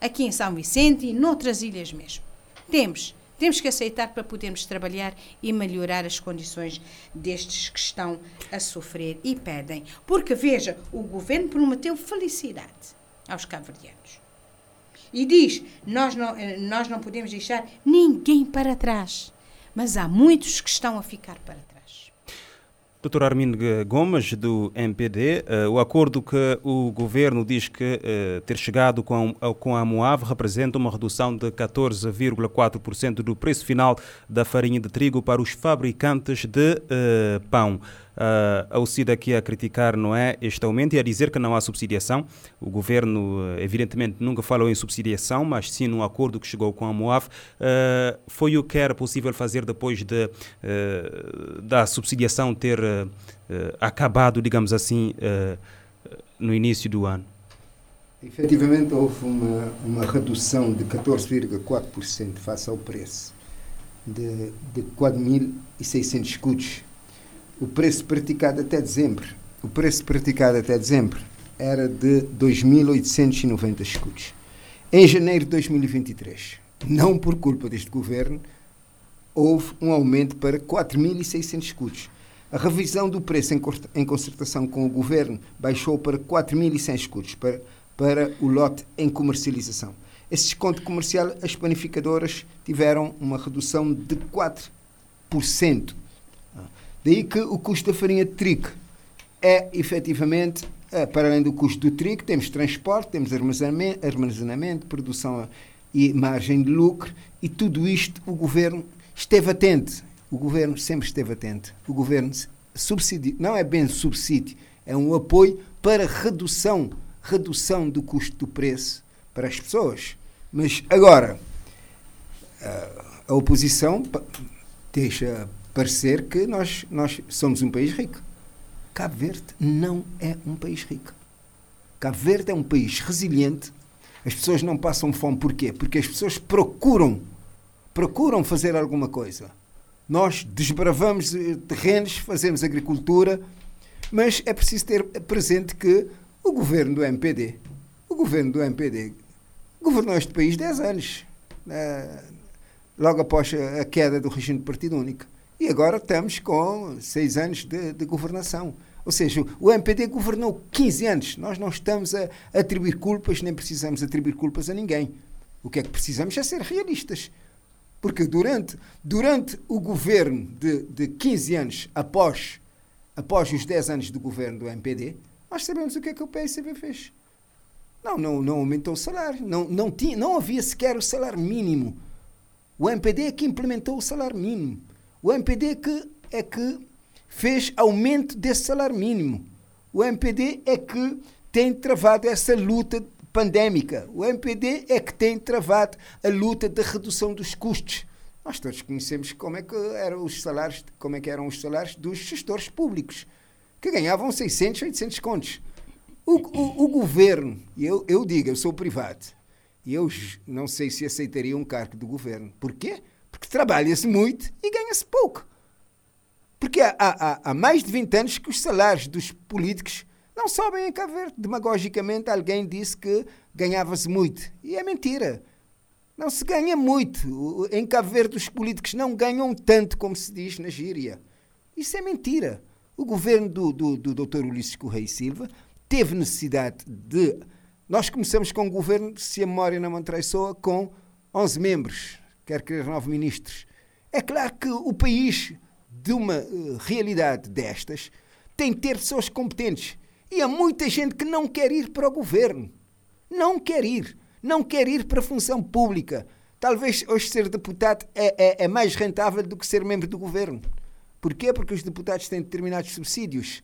Aqui em São Vicente e noutras ilhas mesmo. Temos. Temos que aceitar para podermos trabalhar e melhorar as condições destes que estão a sofrer e pedem. Porque, veja, o governo prometeu felicidade aos cabo-verdianos. E diz: nós não, eh, nós não podemos deixar ninguém para trás. Mas há muitos que estão a ficar para trás.
Dr. Armin Gomes, do MPD, uh, eh, o acordo que o governo diz que uh, ter chegado com, uh, com a Moave representa uma redução de 14,4% do preço final da farinha de trigo para os fabricantes de pão. Uh, a UCID aqui a criticar não é este aumento e a dizer que não há subsidiação. O governo, evidentemente, nunca falou em subsidiação, mas sim num acordo que chegou com a MOAF. Uh, foi o que era possível fazer depois de, da subsidiação ter acabado, digamos assim, no início do ano?
Efetivamente, houve uma, uma redução de 14,4% face ao preço de, de 4.600 escudos o preço praticado até dezembro, o preço praticado até dezembro era de 2.890 escudos. Em janeiro de 2023, não por culpa deste governo, houve um aumento para 4.600 escudos. A revisão do preço em concertação com o governo baixou para 4.100 escudos para, para o lote em comercialização. Esse desconto comercial, as panificadoras tiveram uma redução de 4%. Daí que o custo da farinha de trigo é efetivamente, é, para além do custo do trigo, temos transporte, temos armazenamento, armazenamento produção e margem de lucro, e tudo isto o governo esteve atento. O governo sempre esteve atento. O governo subsídio, não é bem subsídio, é um apoio para redução, redução do custo do preço para as pessoas. Mas agora, a oposição deixa parecer que nós, nós somos um país rico. Cabo Verde não é um país rico. Cabo Verde é um país resiliente. As pessoas não passam fome. Porquê? Porque as pessoas procuram, procuram fazer alguma coisa. Nós desbravamos eh, terrenos, fazemos agricultura, mas é preciso ter presente que o governo do MPD, o governo do MPD, governou este país 10 anos, eh, logo após a queda do regime de partido único. E agora estamos com 6 anos de, de governação. Ou seja, o MPD governou 15 anos. Nós não estamos a atribuir culpas, nem precisamos atribuir culpas a ninguém. O que é que precisamos é ser realistas. Porque durante, durante o governo de, de 15 anos após, após os 10 anos do governo do MPD, nós sabemos o que é que o PSCB fez. Não, não, não aumentou o salário. Não, não, tinha, não havia sequer o salário mínimo. O MPD é que implementou o salário mínimo. O MPD que, é que fez aumento desse salário mínimo. O MPD é que tem travado essa luta pandémica. O MPD é que tem travado a luta da redução dos custos. Nós todos conhecemos como é que eram os salários, como é que eram os salários dos gestores públicos, que ganhavam 600, 800 contos. O, o, o governo, eu, eu digo, eu sou privado, e eu não sei se aceitaria um cargo do governo. Por quê? Porque trabalha-se muito e ganha-se pouco. Porque há, há, há mais de 20 anos que os salários dos políticos não sobem em Cabo Verde. Demagogicamente, alguém disse que ganhava-se muito. E é mentira. Não se ganha muito. Em Cabo Verde, os políticos não ganham tanto como se diz na gíria. Isso é mentira. O governo do, do, do Dr. Ulisses Correia Silva teve necessidade de. Nós começamos com um governo, se a memória não me traiçoa, com 11 membros, quer querer 9 ministros. É claro que o país, de uma uh, realidade destas, tem de ter pessoas competentes. E há muita gente que não quer ir para o governo. Não quer ir. Não quer ir para a função pública. Talvez hoje ser deputado é, é, é mais rentável do que ser membro do governo. Porquê? Porque os deputados têm determinados subsídios.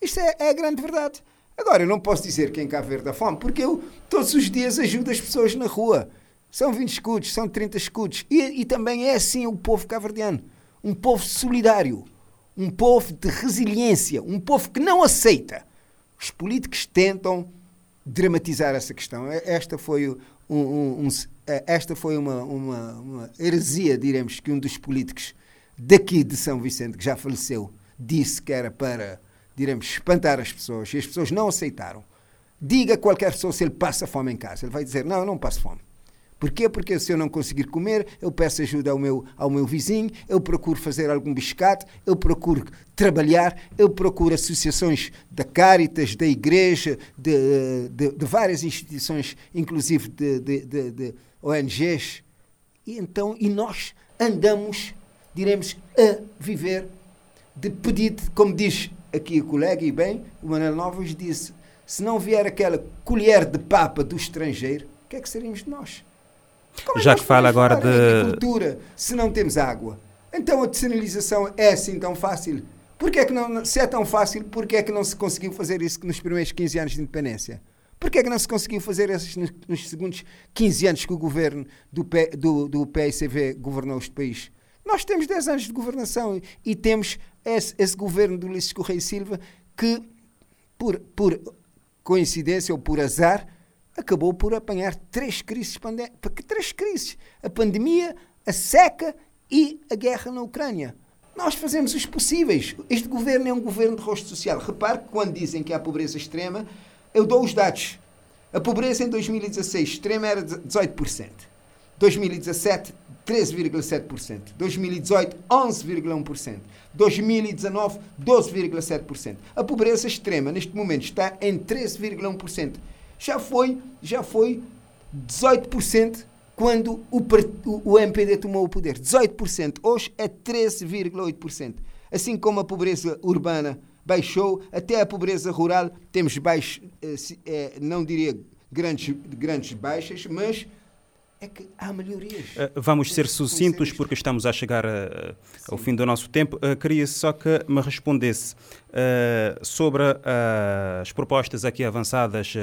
Isto é, é a grande verdade. Agora, eu não posso dizer que em Cabo Verde há fome, porque eu todos os dias ajudo as pessoas na rua. São 20 escudos, são 30 escudos. E, e também é assim o povo cabo-verdiano. Um povo solidário. Um povo de resiliência. Um povo que não aceita os políticos tentam dramatizar essa questão. Esta foi, um, um, um, é, esta foi uma, uma, uma, heresia, diremos, que um dos políticos daqui de São Vicente, que já faleceu, disse que era para, diremos, espantar as pessoas. E as pessoas não aceitaram. Diga a qualquer pessoa se ele passa fome em casa. Ele vai dizer: Não, eu não passo fome. Porquê? Porque se eu não conseguir comer, eu peço ajuda ao meu, ao meu vizinho, eu procuro fazer algum biscate, eu procuro trabalhar, eu procuro associações da Caritas, da Igreja, de, de, de várias instituições, inclusive de, de, de ONGs. E então, e nós andamos, diremos, a viver de pedido, como diz aqui o colega, e bem, o Manuel Novos disse, se não vier aquela colher de papa do estrangeiro, o que é que seríamos de nós?
Como é Já que fala agora de.
Agricultura, se não temos água. Então a descentralização é assim tão fácil? Porquê é que não, se é tão fácil, porquê é que não se conseguiu fazer isso nos primeiros 15 anos de independência? Porquê é que não se conseguiu fazer isso nos, nos segundos 15 anos que o governo do, P, do, do PICV governou este país? Nós temos 10 anos de governação e temos esse, esse governo do Ulisses Correia Silva que, por, por coincidência ou por azar, acabou por apanhar três crises porque três crises. A pandemia a seca e a guerra na Ucrânia. Nós fazemos os possíveis. Este governo é um governo de rosto social. Repare que quando dizem que há pobreza extrema eu dou os dados. A pobreza em 2016 extrema era 18% 2017 13,7%, 2018 11,1%, 2019 12,7%. A pobreza extrema neste momento está em 13,1% já foi, já foi 18% quando o, o MPD tomou o poder. 18%. Hoje é 13,8%. Assim como a pobreza urbana baixou, até a pobreza rural temos baixo, eh, eh, não diria grandes, grandes baixas, mas é que há melhorias.
Uh, vamos ser sucintos porque estamos a chegar a, ao fim do nosso tempo. Uh, queria só que me respondesse uh, sobre as propostas aqui avançadas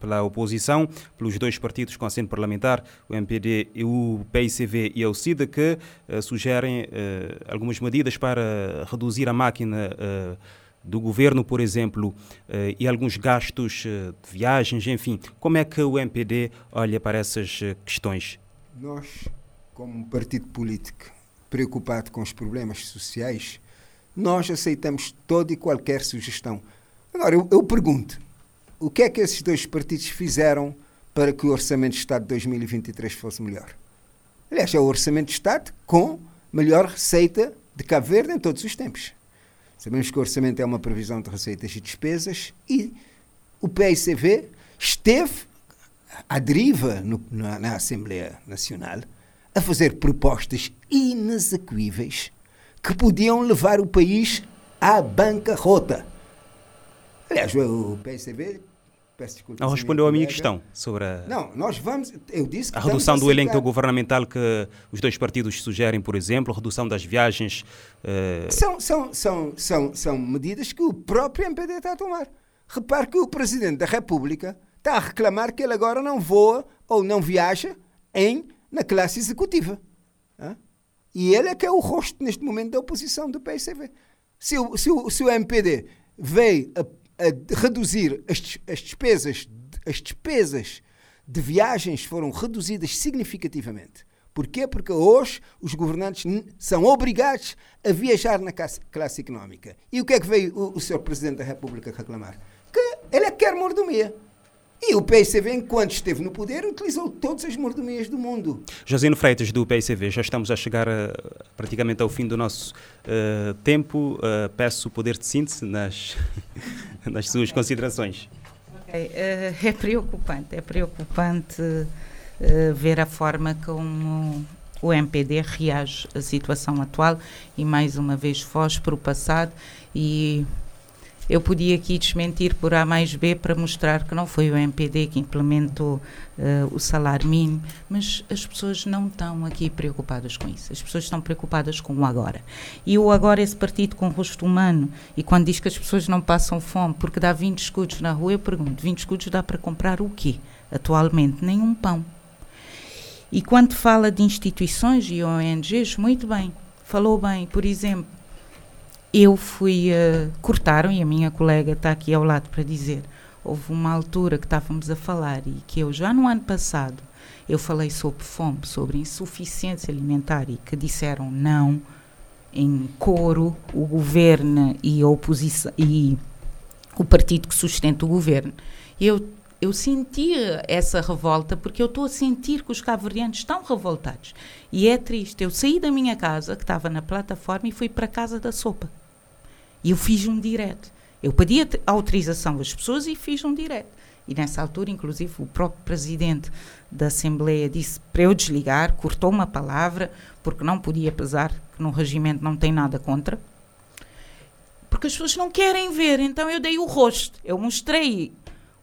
pela oposição, pelos dois partidos com assento parlamentar, o MPD e o PICV e a CIDA, que sugerem algumas medidas para reduzir a máquina do governo, por exemplo, eh, e alguns gastos eh, de viagens, enfim. Como é que o MPD olha para essas eh, questões?
Nós, como partido político preocupado com os problemas sociais, nós aceitamos toda e qualquer sugestão. Agora, eu, eu pergunto, o que é que esses dois partidos fizeram para que o Orçamento de Estado de 2023 fosse melhor? Aliás, é o Orçamento de Estado com melhor receita de Cabo Verde em todos os tempos. Sabemos que o orçamento é uma previsão de receitas e despesas e o PICV esteve à deriva no, na, na, Assembleia Nacional a fazer propostas inexequíveis que podiam levar o país à bancarrota. Aliás, o PICV.
Não respondeu a minha questão sobre a.
Não, nós vamos. Eu disse
que. A redução do elenco governamental que os dois partidos sugerem, por exemplo, a redução das viagens.
Uh... São, são, são, são, são medidas que o próprio MPD está a tomar. Repare que o Presidente da República está a reclamar que ele agora não voa ou não viaja em, na classe executiva. E ele é que é o rosto neste momento da oposição do PSV. Se o, se o, se o MPD veio a reduzir as, as, despesas, as despesas de viagens foram reduzidas significativamente. Porquê? Porque hoje os governantes são obrigados a viajar na classe, económica. E o que é que veio o, o Sr. Presidente da República reclamar? Que ele é que quer mordomia. E o PICV, enquanto esteve no poder, utilizou todas as mordomias do mundo.
Josino Freitas, do PICV, já estamos a chegar a, praticamente ao fim do nosso uh, tempo. Uh, peço o poder de síntese nas, nas suas considerações.
Okay. Uh, é preocupante, é preocupante ver a forma como o MPD reage à situação atual e mais uma vez foge para o passado e eu podia aqui desmentir por A mais B para mostrar que não foi o MPD que implementou uh, o salário mínimo, mas as pessoas não estão aqui preocupadas com isso. As pessoas estão preocupadas com o agora. E o agora, esse partido com rosto humano, e quando diz que as pessoas não passam fome porque dá 20 escudos na rua, eu pergunto: 20 escudos dá para comprar o quê? Atualmente, nenhum pão. E quando fala de instituições e ONGs, muito bem, falou bem, por exemplo eu fui. Uh, cortaram, e a minha colega está aqui ao lado para dizer. Houve uma altura que estávamos a falar e que eu já no ano passado eu falei sobre fome, sobre insuficiência alimentar e que disseram não em coro o governo e a oposição e o partido que sustenta o governo. Eu eu sentia essa revolta porque eu estou a sentir que os cabo-verdianos estão revoltados. E é triste. Eu saí da minha casa, que estava na plataforma, e fui para a casa da sopa. E eu fiz um direto. Eu pedi a autorização das pessoas e fiz um direto. E nessa altura, inclusive, o próprio presidente da Assembleia disse para eu desligar, cortou uma palavra, porque não podia, apesar que no regimento não tem nada contra. Porque as pessoas não querem ver, então eu dei o rosto. Eu mostrei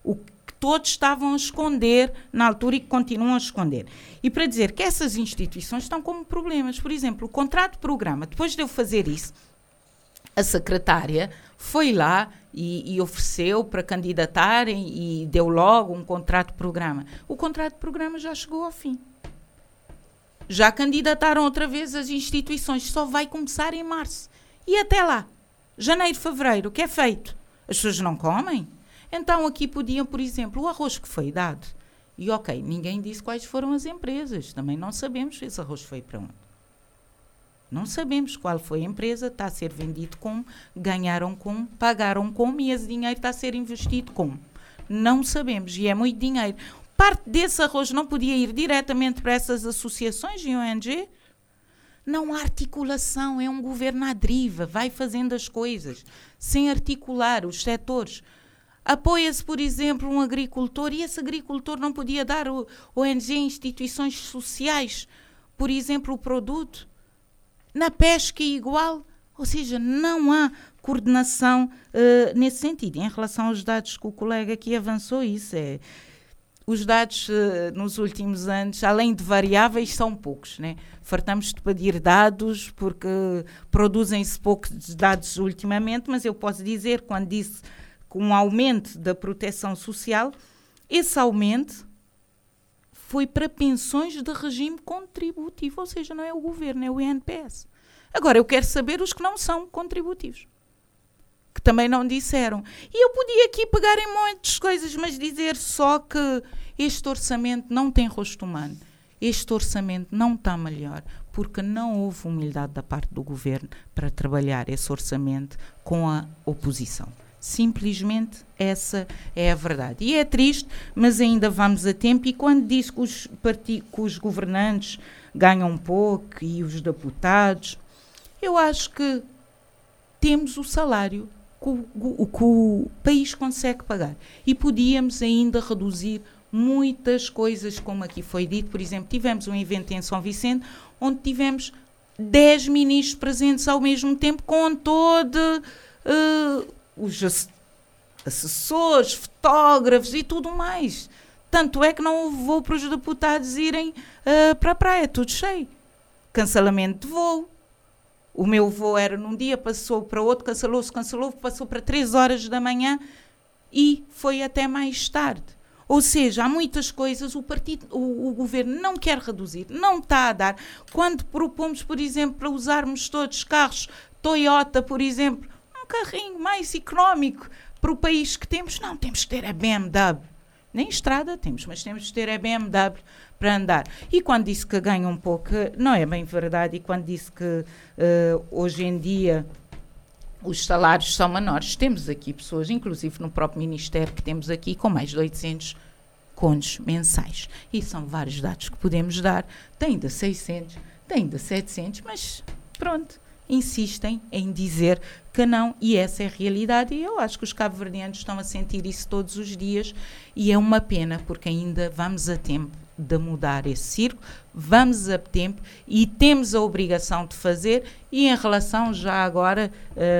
o que todos estavam a esconder na altura e que continuam a esconder. E para dizer que essas instituições estão como problemas. Por exemplo, o contrato de programa, depois de eu fazer isso, a secretária foi lá e, e, ofereceu para candidatarem e deu logo um contrato de programa. O contrato de programa já chegou ao fim. Já candidataram outra vez as instituições, só vai começar em março. E até lá, janeiro, fevereiro, o que é feito? As pessoas não comem? Então aqui podiam, por exemplo, o arroz que foi dado. E ok, ninguém disse quais foram as empresas, também não sabemos se esse arroz foi para onde. Não sabemos qual foi a empresa, está a ser vendido como, ganharam como, pagaram como e esse dinheiro está a ser investido como. Não sabemos e é muito dinheiro. Parte desse arroz não podia ir diretamente para essas associações e ONG? Não há articulação, é um governo à deriva, vai fazendo as coisas, sem articular os setores. Apoia-se, por exemplo, um agricultor e esse agricultor não podia dar o ONG instituições sociais, por exemplo, o produto. Na pesca é igual, ou seja, não há coordenação uh, nesse sentido. Em relação aos dados que o colega aqui avançou, isso é os dados uh, nos últimos anos, além de variáveis, são poucos. Né? Fartamos de pedir dados porque produzem-se poucos dados ultimamente, mas eu posso dizer, quando disse com um aumento da proteção social, esse aumento foi para pensões de regime contributivo, ou seja, não é o governo, é o INPS. Agora, eu quero saber os que não são contributivos que também não disseram. E eu podia aqui pegar em muitas coisas, mas dizer só que este orçamento não tem rosto humano. Este orçamento não está melhor, porque não houve humildade da parte do governo para trabalhar esse orçamento com a oposição. Simplesmente essa é a verdade. E é triste, mas ainda vamos a tempo. E quando diz que os, que os governantes ganham pouco e os deputados, eu acho que temos o salário que o, que o país consegue pagar. E podíamos ainda reduzir muitas coisas, como aqui foi dito. Por exemplo, tivemos um evento em São Vicente onde tivemos 10 ministros presentes ao mesmo tempo, com todos uh, os assessores, fotógrafos e tudo mais. Tanto é que não voo para os deputados irem uh, para a praia, tudo cheio. Cancelamento de voo, o meu voo era num dia, passou para outro, cancelou-se, cancelou, passou para três horas da manhã e foi até mais tarde. Ou seja, há muitas coisas o partido, o, o, governo não quer reduzir, não está a dar. Quando propomos, por exemplo, para usarmos todos carros Toyota, por exemplo, carrinho mais económico para o país que temos, não, temos que ter a BMW. Nem estrada temos, mas temos que ter a BMW para andar. E quando disse que ganha um pouco, não é bem verdade. E quando disse que uh, hoje em dia os salários são menores, temos aqui pessoas, inclusive no próprio Ministério, que temos aqui com mais de 800 contos mensais. E são vários dados que podemos dar. Tem de 600, tem de 700, mas pronto insistem em dizer que não, e essa é a realidade. E eu acho que os cabo-verdianos estão a sentir isso todos os dias, e é uma pena, porque ainda vamos a tempo de mudar esse circo, vamos a tempo e temos a obrigação de fazer. E em relação, já agora,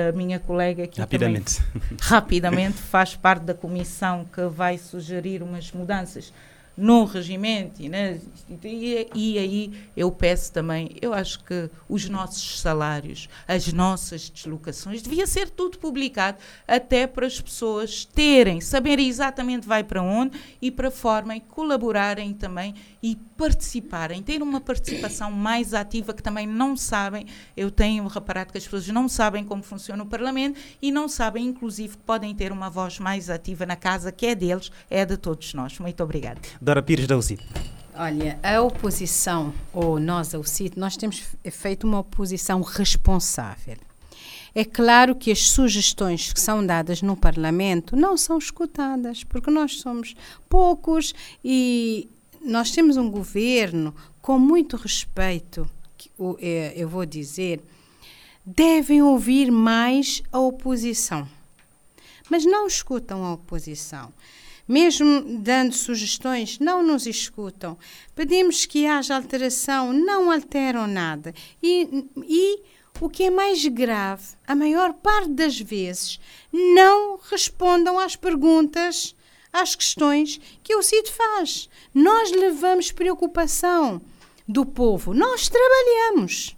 a minha colega aqui
rapidamente.
Também, rapidamente faz parte da comissão que vai sugerir umas mudanças no regimento e, né, e, e, aí eu peço também, eu acho que os nossos salários, as nossas deslocações, devia ser tudo publicado até para as pessoas terem, saberem exatamente vai para onde e para forma e colaborarem também e participarem, ter uma participação mais ativa que também não sabem, eu tenho reparado que as pessoas não sabem como funciona o Parlamento e não sabem, inclusive, que podem ter uma voz mais ativa na casa que é deles, é de todos nós. Muito obrigada.
Dora Pires da UCIT.
Olha, a oposição, ou nós, a UCIT, nós temos feito uma oposição responsável. É claro que as sugestões que são dadas no Parlamento não são escutadas, porque nós somos poucos e nós temos um governo com muito respeito, é, eu vou dizer, devem ouvir mais a oposição. Mas não escutam a oposição. Mesmo dando sugestões, não nos escutam. Pedimos que haja alteração, não alteram nada. E, e o que é mais grave, a maior parte das vezes não respondam às perguntas, às questões que o CID faz. Nós levamos preocupação do povo, nós trabalhamos.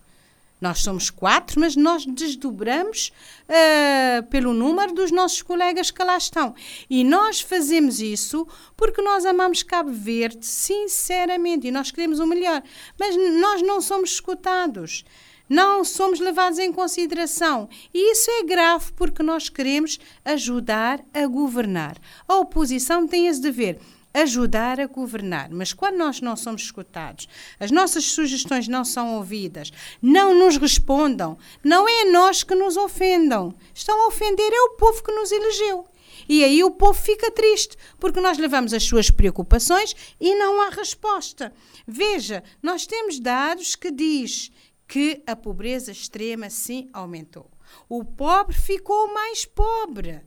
Nós somos quatro, mas nós desdobramos uh, pelo número dos nossos colegas que lá estão. E nós fazemos isso porque nós amamos Cabo Verde, sinceramente, e nós queremos o melhor. Mas nós não somos escutados. Não somos levados em consideração. E isso é grave porque nós queremos ajudar a governar. A oposição tem esse dever ajudar a governar. Mas quando nós não somos escutados, as nossas sugestões não são ouvidas, não nos respondam, não é nós que nos ofendam. Estão a ofender é o povo que nos elegeu. E aí o povo fica triste, porque nós levamos as suas preocupações e não há resposta. Veja, nós temos dados que diz que a pobreza extrema sim aumentou. O pobre ficou mais pobre.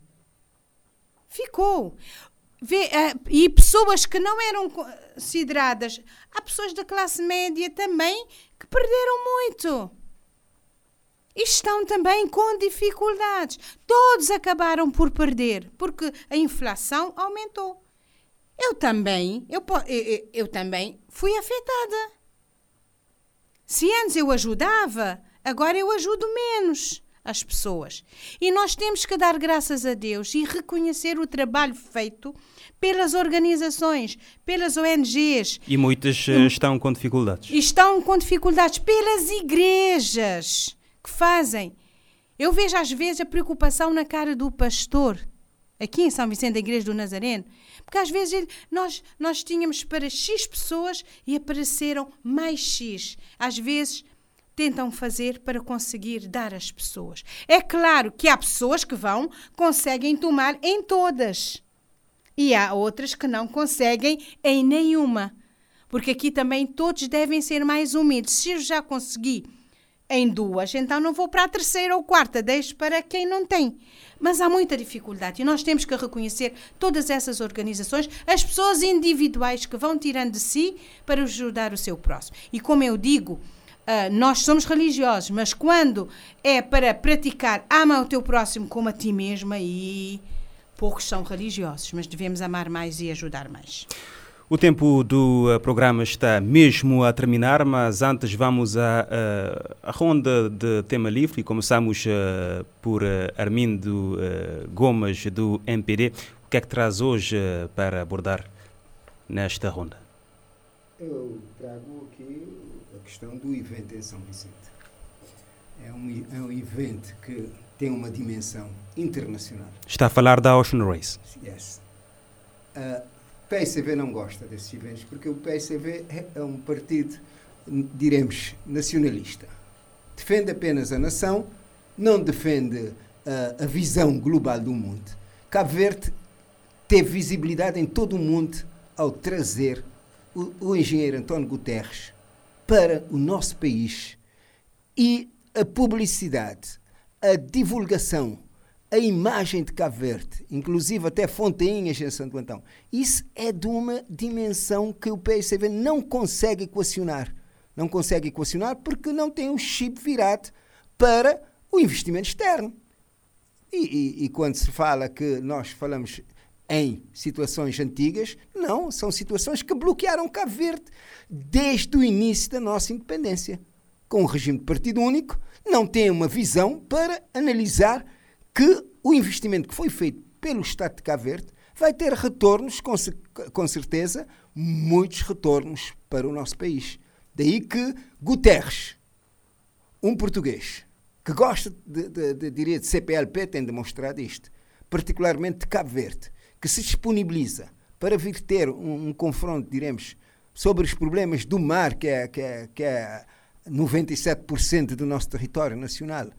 Ficou. Vê, uh, e pessoas que não eram consideradas. Há pessoas da classe média também que perderam muito. E estão também com dificuldades. Todos acabaram por perder, porque a inflação aumentou. eu também, eu, eu, eu também fui afetada. Se antes eu ajudava, agora eu ajudo menos as pessoas. E nós temos que dar graças a Deus e reconhecer o trabalho feito pelas organizações, pelas ONGs.
E muitas eh, estão com dificuldades.
Estão com dificuldades pelas igrejas que fazem. Eu vejo às vezes a preocupação na cara do pastor, aqui em São Vicente da Igreja do Nazareno, porque às vezes ele, nós, nós tínhamos para X pessoas e apareceram mais X. Às vezes tentam fazer para conseguir dar às pessoas. É claro que há pessoas que vão, conseguem tomar em todas. E há outras que não conseguem em nenhuma. Porque aqui também todos devem ser mais humildes. Se eu já consegui em duas, então não vou para a terceira ou quarta, deixo para quem não tem. Mas há muita dificuldade e nós temos que reconhecer todas essas organizações, as pessoas individuais que vão tirando de si para ajudar o seu próximo. E como eu digo, Uh, nós somos religiosos, mas quando é para praticar ama o teu próximo como a ti mesmo, aí poucos são religiosos, mas devemos amar mais e ajudar mais.
O tempo do uh, programa está mesmo a terminar, mas antes vamos à a, a, ronda de tema livre e começamos uh, por Armindo Gomes do MPD. O que é que traz hoje para abordar nesta ronda?
Eu trago aqui questão do evento em São Vicente. É um, é um evento que tem uma dimensão internacional.
Está a falar da Ocean Race.
Yes. A PSV não gosta desses eventos porque o PSV é, é um partido, diremos, nacionalista. Defende apenas a nação, não defende a, a visão global do mundo. Cabo Verde teve visibilidade em todo o mundo ao trazer o, o engenheiro António Guterres para o nosso país e a publicidade, a divulgação, a imagem de Cabo Verde, inclusive até Fontainhas em Santo Antão, isso é de uma dimensão que o PSV não consegue equacionar. Não consegue equacionar porque não tem o chip virado para o investimento externo. E, e, e quando se fala que nós falamos em situações antigas, não, são situações que bloquearam Cabo Verde desde o início da nossa independência. Com o regime de partido único, não tem uma visão para analisar que o investimento que foi feito pelo Estado de Cabo Verde vai ter retornos, com, com certeza, muitos retornos para o nosso país. Daí que Guterres, um português que gosta de, de, de, de, de CPLP, tem demonstrado isto, particularmente de Cabo Verde, que se disponibiliza para vir ter um, um confronto, diremos, sobre os problemas do mar, que é, que é, que é 97% do nosso território nacional,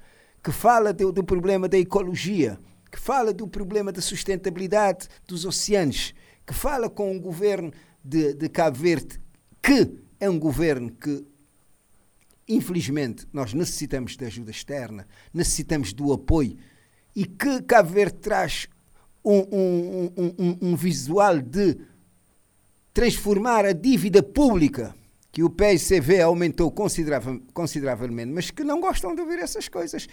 que fala do, do problema da ecologia, que fala do problema da sustentabilidade dos oceanos, que fala com o governo de, de Cabo Verde, que é um governo que, infelizmente, nós necessitamos de ajuda externa, necessitamos do apoio, e que Cabo Verde traz um, um, um, um visual de transformar a dívida pública que o PSCV aumentou consideravel, consideravelmente, mas que não gostam de ouvir essas coisas.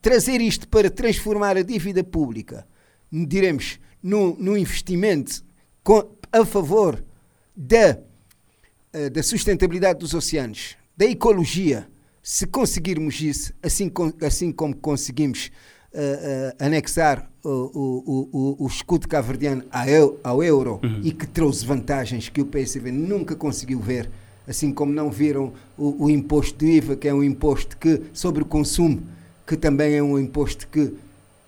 Trazer isto para transformar a dívida pública, diremos, no investimento com, a favor da, uh, da sustentabilidade dos oceanos, da ecologia, se conseguirmos isso, assim, com, assim como conseguimos anexar o, o, o, o escudo caverdiano ao euro uhum. e que trouxe vantagens que o PSV nunca conseguiu ver, assim como não viram o, imposto de IVA, que é um imposto que, sobre o consumo, que também é um imposto que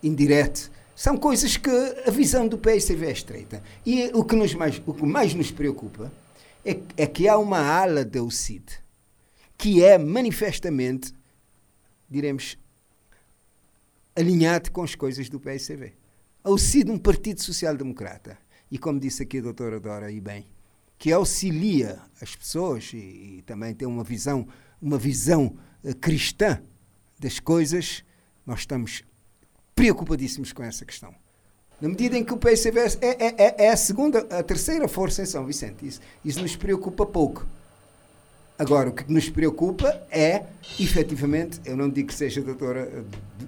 indireto. São coisas que a visão do PSV é estreita. E o que, nos mais, o que mais nos preocupa é, é que há uma ala da UCID que é manifestamente, diremos, alinhado com as coisas do PSCV. Ao ser um partido social-democrata, e como disse aqui a doutora Dora, e bem, que auxilia as pessoas e, e também tem uma visão, uma visão uh, cristã das coisas, nós estamos preocupadíssimos com essa questão. Na medida em que o PSCV é, é, é, é a segunda, a terceira força em São Vicente, isso, isso nos preocupa pouco. Agora, o que nos preocupa é, efetivamente, eu não digo que seja a doutora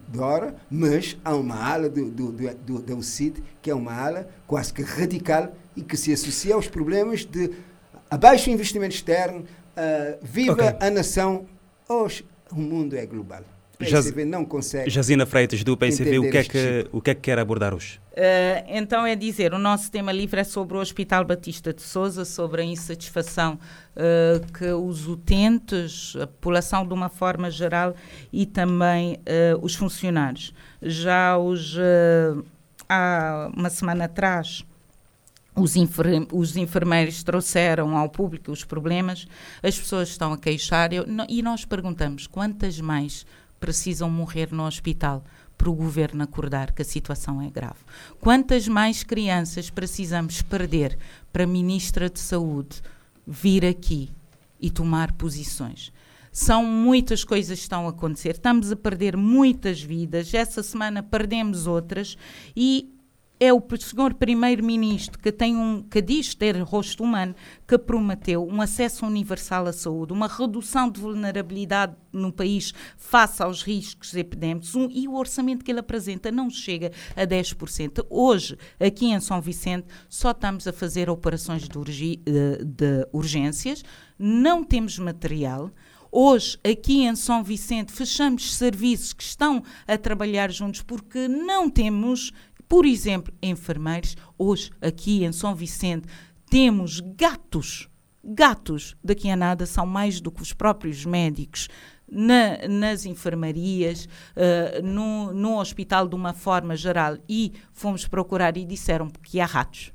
Dora, mas há uma ala do, do, do, da UCID que é uma ala quase que radical e que se associa aos problemas de abaixo investimento externo, uh, viva okay. a nação, hoje o mundo é global. O PCV não consegue.
Jazina Freitas, do PCV, o que, é que, o que é que quer abordar hoje?
Uh, então é dizer, o nosso tema livre é sobre o Hospital Batista de Souza, sobre a insatisfação uh, que os utentes, a população de uma forma geral e também uh, os funcionários. Já os, há uma semana atrás, os, enfer os, enfermeiros trouxeram ao público os problemas, as pessoas estão a queixar eu, no, e nós perguntamos quantas mais precisam morrer no hospital para o governo acordar que a situação é grave. Quantas mais crianças precisamos perder para a Ministra de Saúde vir aqui e tomar posições? São muitas coisas que estão a acontecer. Estamos a perder muitas vidas. Essa semana perdemos outras e é o senhor primeiro-ministro que tem um que diz ter rosto humano que prometeu um acesso universal à saúde, uma redução de vulnerabilidade no país face aos riscos epidémicos um, e o orçamento que ele apresenta não chega a 10%. Hoje, aqui em São Vicente, só estamos a fazer operações de, urgi, de, de urgências, não temos material. Hoje, aqui em São Vicente, fechamos serviços que estão a trabalhar juntos porque não temos por exemplo, enfermeiros, hoje aqui em São Vicente temos gatos, gatos, daqui a nada são mais do que os próprios médicos. Na, nas enfermarias, uh, no, no hospital de uma forma geral, e fomos procurar e disseram que há ratos.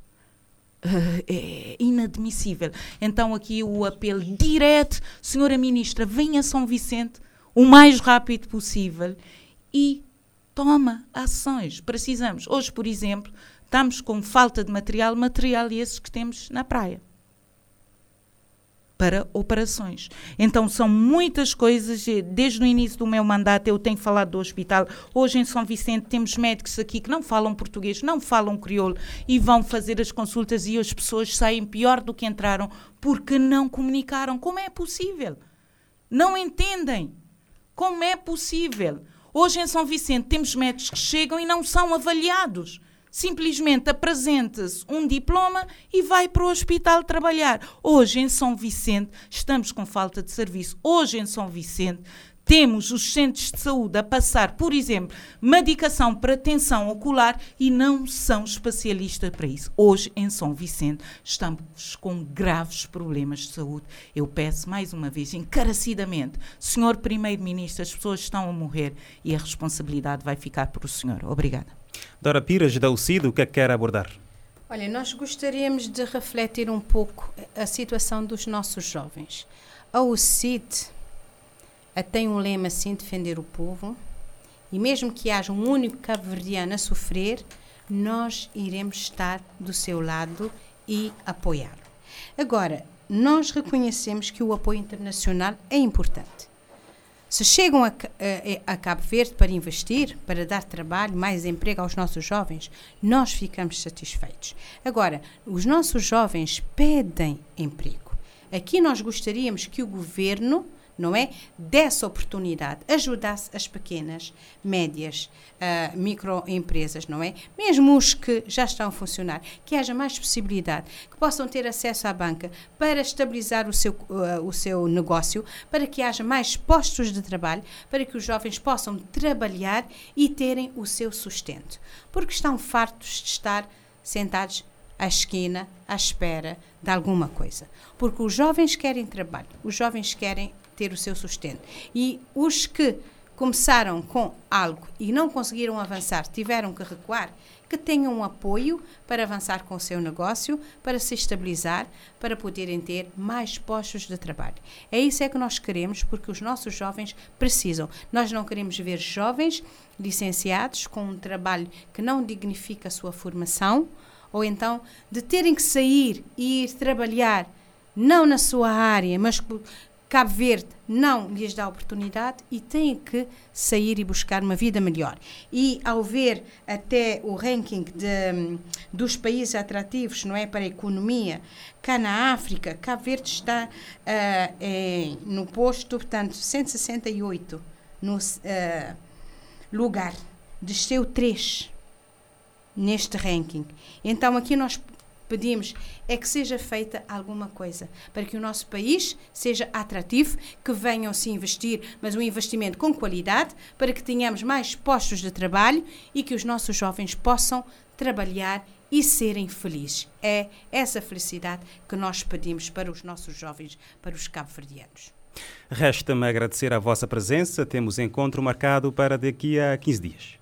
Uh, é inadmissível. Então, aqui o apelo direto, Senhora Ministra, venha a São Vicente o mais rápido possível e toma ações. Precisamos. Hoje, por exemplo, estamos com falta de material, material esses que temos na praia. Para operações. Então, são muitas coisas. Desde o início do meu mandato, eu tenho falado do hospital. Hoje, em São Vicente, temos médicos aqui que não falam português, não falam crioulo e vão fazer as consultas e as pessoas saem pior do que entraram porque não comunicaram. Como é possível? Não entendem. Como é possível? Hoje em São Vicente temos médicos que chegam e não são avaliados. Simplesmente apresenta-se um diploma e vai para o hospital trabalhar. Hoje em São Vicente estamos com falta de serviço. Hoje em São Vicente temos os centros de saúde a passar, por exemplo, medicação para tensão ocular e não são especialistas para isso. Hoje, em São Vicente, estamos com graves problemas de saúde. Eu peço mais uma vez, encarecidamente, Senhor Primeiro-Ministro, as pessoas estão a morrer e a responsabilidade vai ficar para o Senhor. Obrigada.
Dora Pires, da UCID, o que é que quer abordar?
Olha, nós gostaríamos de refletir um pouco a situação dos nossos jovens. A UCID tem um lema assim, defender o povo, e mesmo que haja um único cabo-verdiano a sofrer, nós iremos estar do seu lado e apoiá-lo. Agora, nós reconhecemos que o apoio internacional é importante. Se chegam a, a, a, Cabo Verde para investir, para dar trabalho, mais emprego aos nossos jovens, nós ficamos satisfeitos. Agora, os nossos jovens pedem emprego. Aqui nós gostaríamos que o governo não é? Desse oportunidade, ajudasse as pequenas, médias, uh, microempresas, não é? Mesmo os que já estão a funcionar, que haja mais possibilidade, que possam ter acesso à banca para estabilizar o seu, uh, o seu negócio, para que haja mais postos de trabalho, para que os jovens possam trabalhar e terem o seu sustento. Porque estão fartos de estar sentados à esquina, à espera de alguma coisa. Porque os jovens querem trabalho, os jovens querem ter o seu sustento. E os que começaram com algo e não conseguiram avançar, tiveram que recuar, que tenham um apoio para avançar com o seu negócio, para se estabilizar, para poderem ter mais postos de trabalho. É isso é que nós queremos, porque os nossos jovens precisam. Nós não queremos ver jovens licenciados com um trabalho que não dignifica a sua formação, ou então de terem que sair e ir trabalhar não na sua área, mas Cabo Verde não lhes dá oportunidade e têm que sair e buscar uma vida melhor. E ao ver até o ranking de, dos países atrativos, não é, para a economia, cá na África, Cabo Verde está uh, é, no posto, portanto, 168 no uh, lugar, desceu 3 neste ranking. Então aqui nós pedimos é que seja feita alguma coisa para que o nosso país seja atrativo, que venham se investir, mas um investimento com qualidade, para que tenhamos mais postos de trabalho e que os nossos jovens possam trabalhar e serem felizes. É essa felicidade que nós pedimos para os nossos jovens, para os cabo-verdianos.
Resta-me agradecer a vossa presença. Temos encontro marcado para daqui a 15 dias.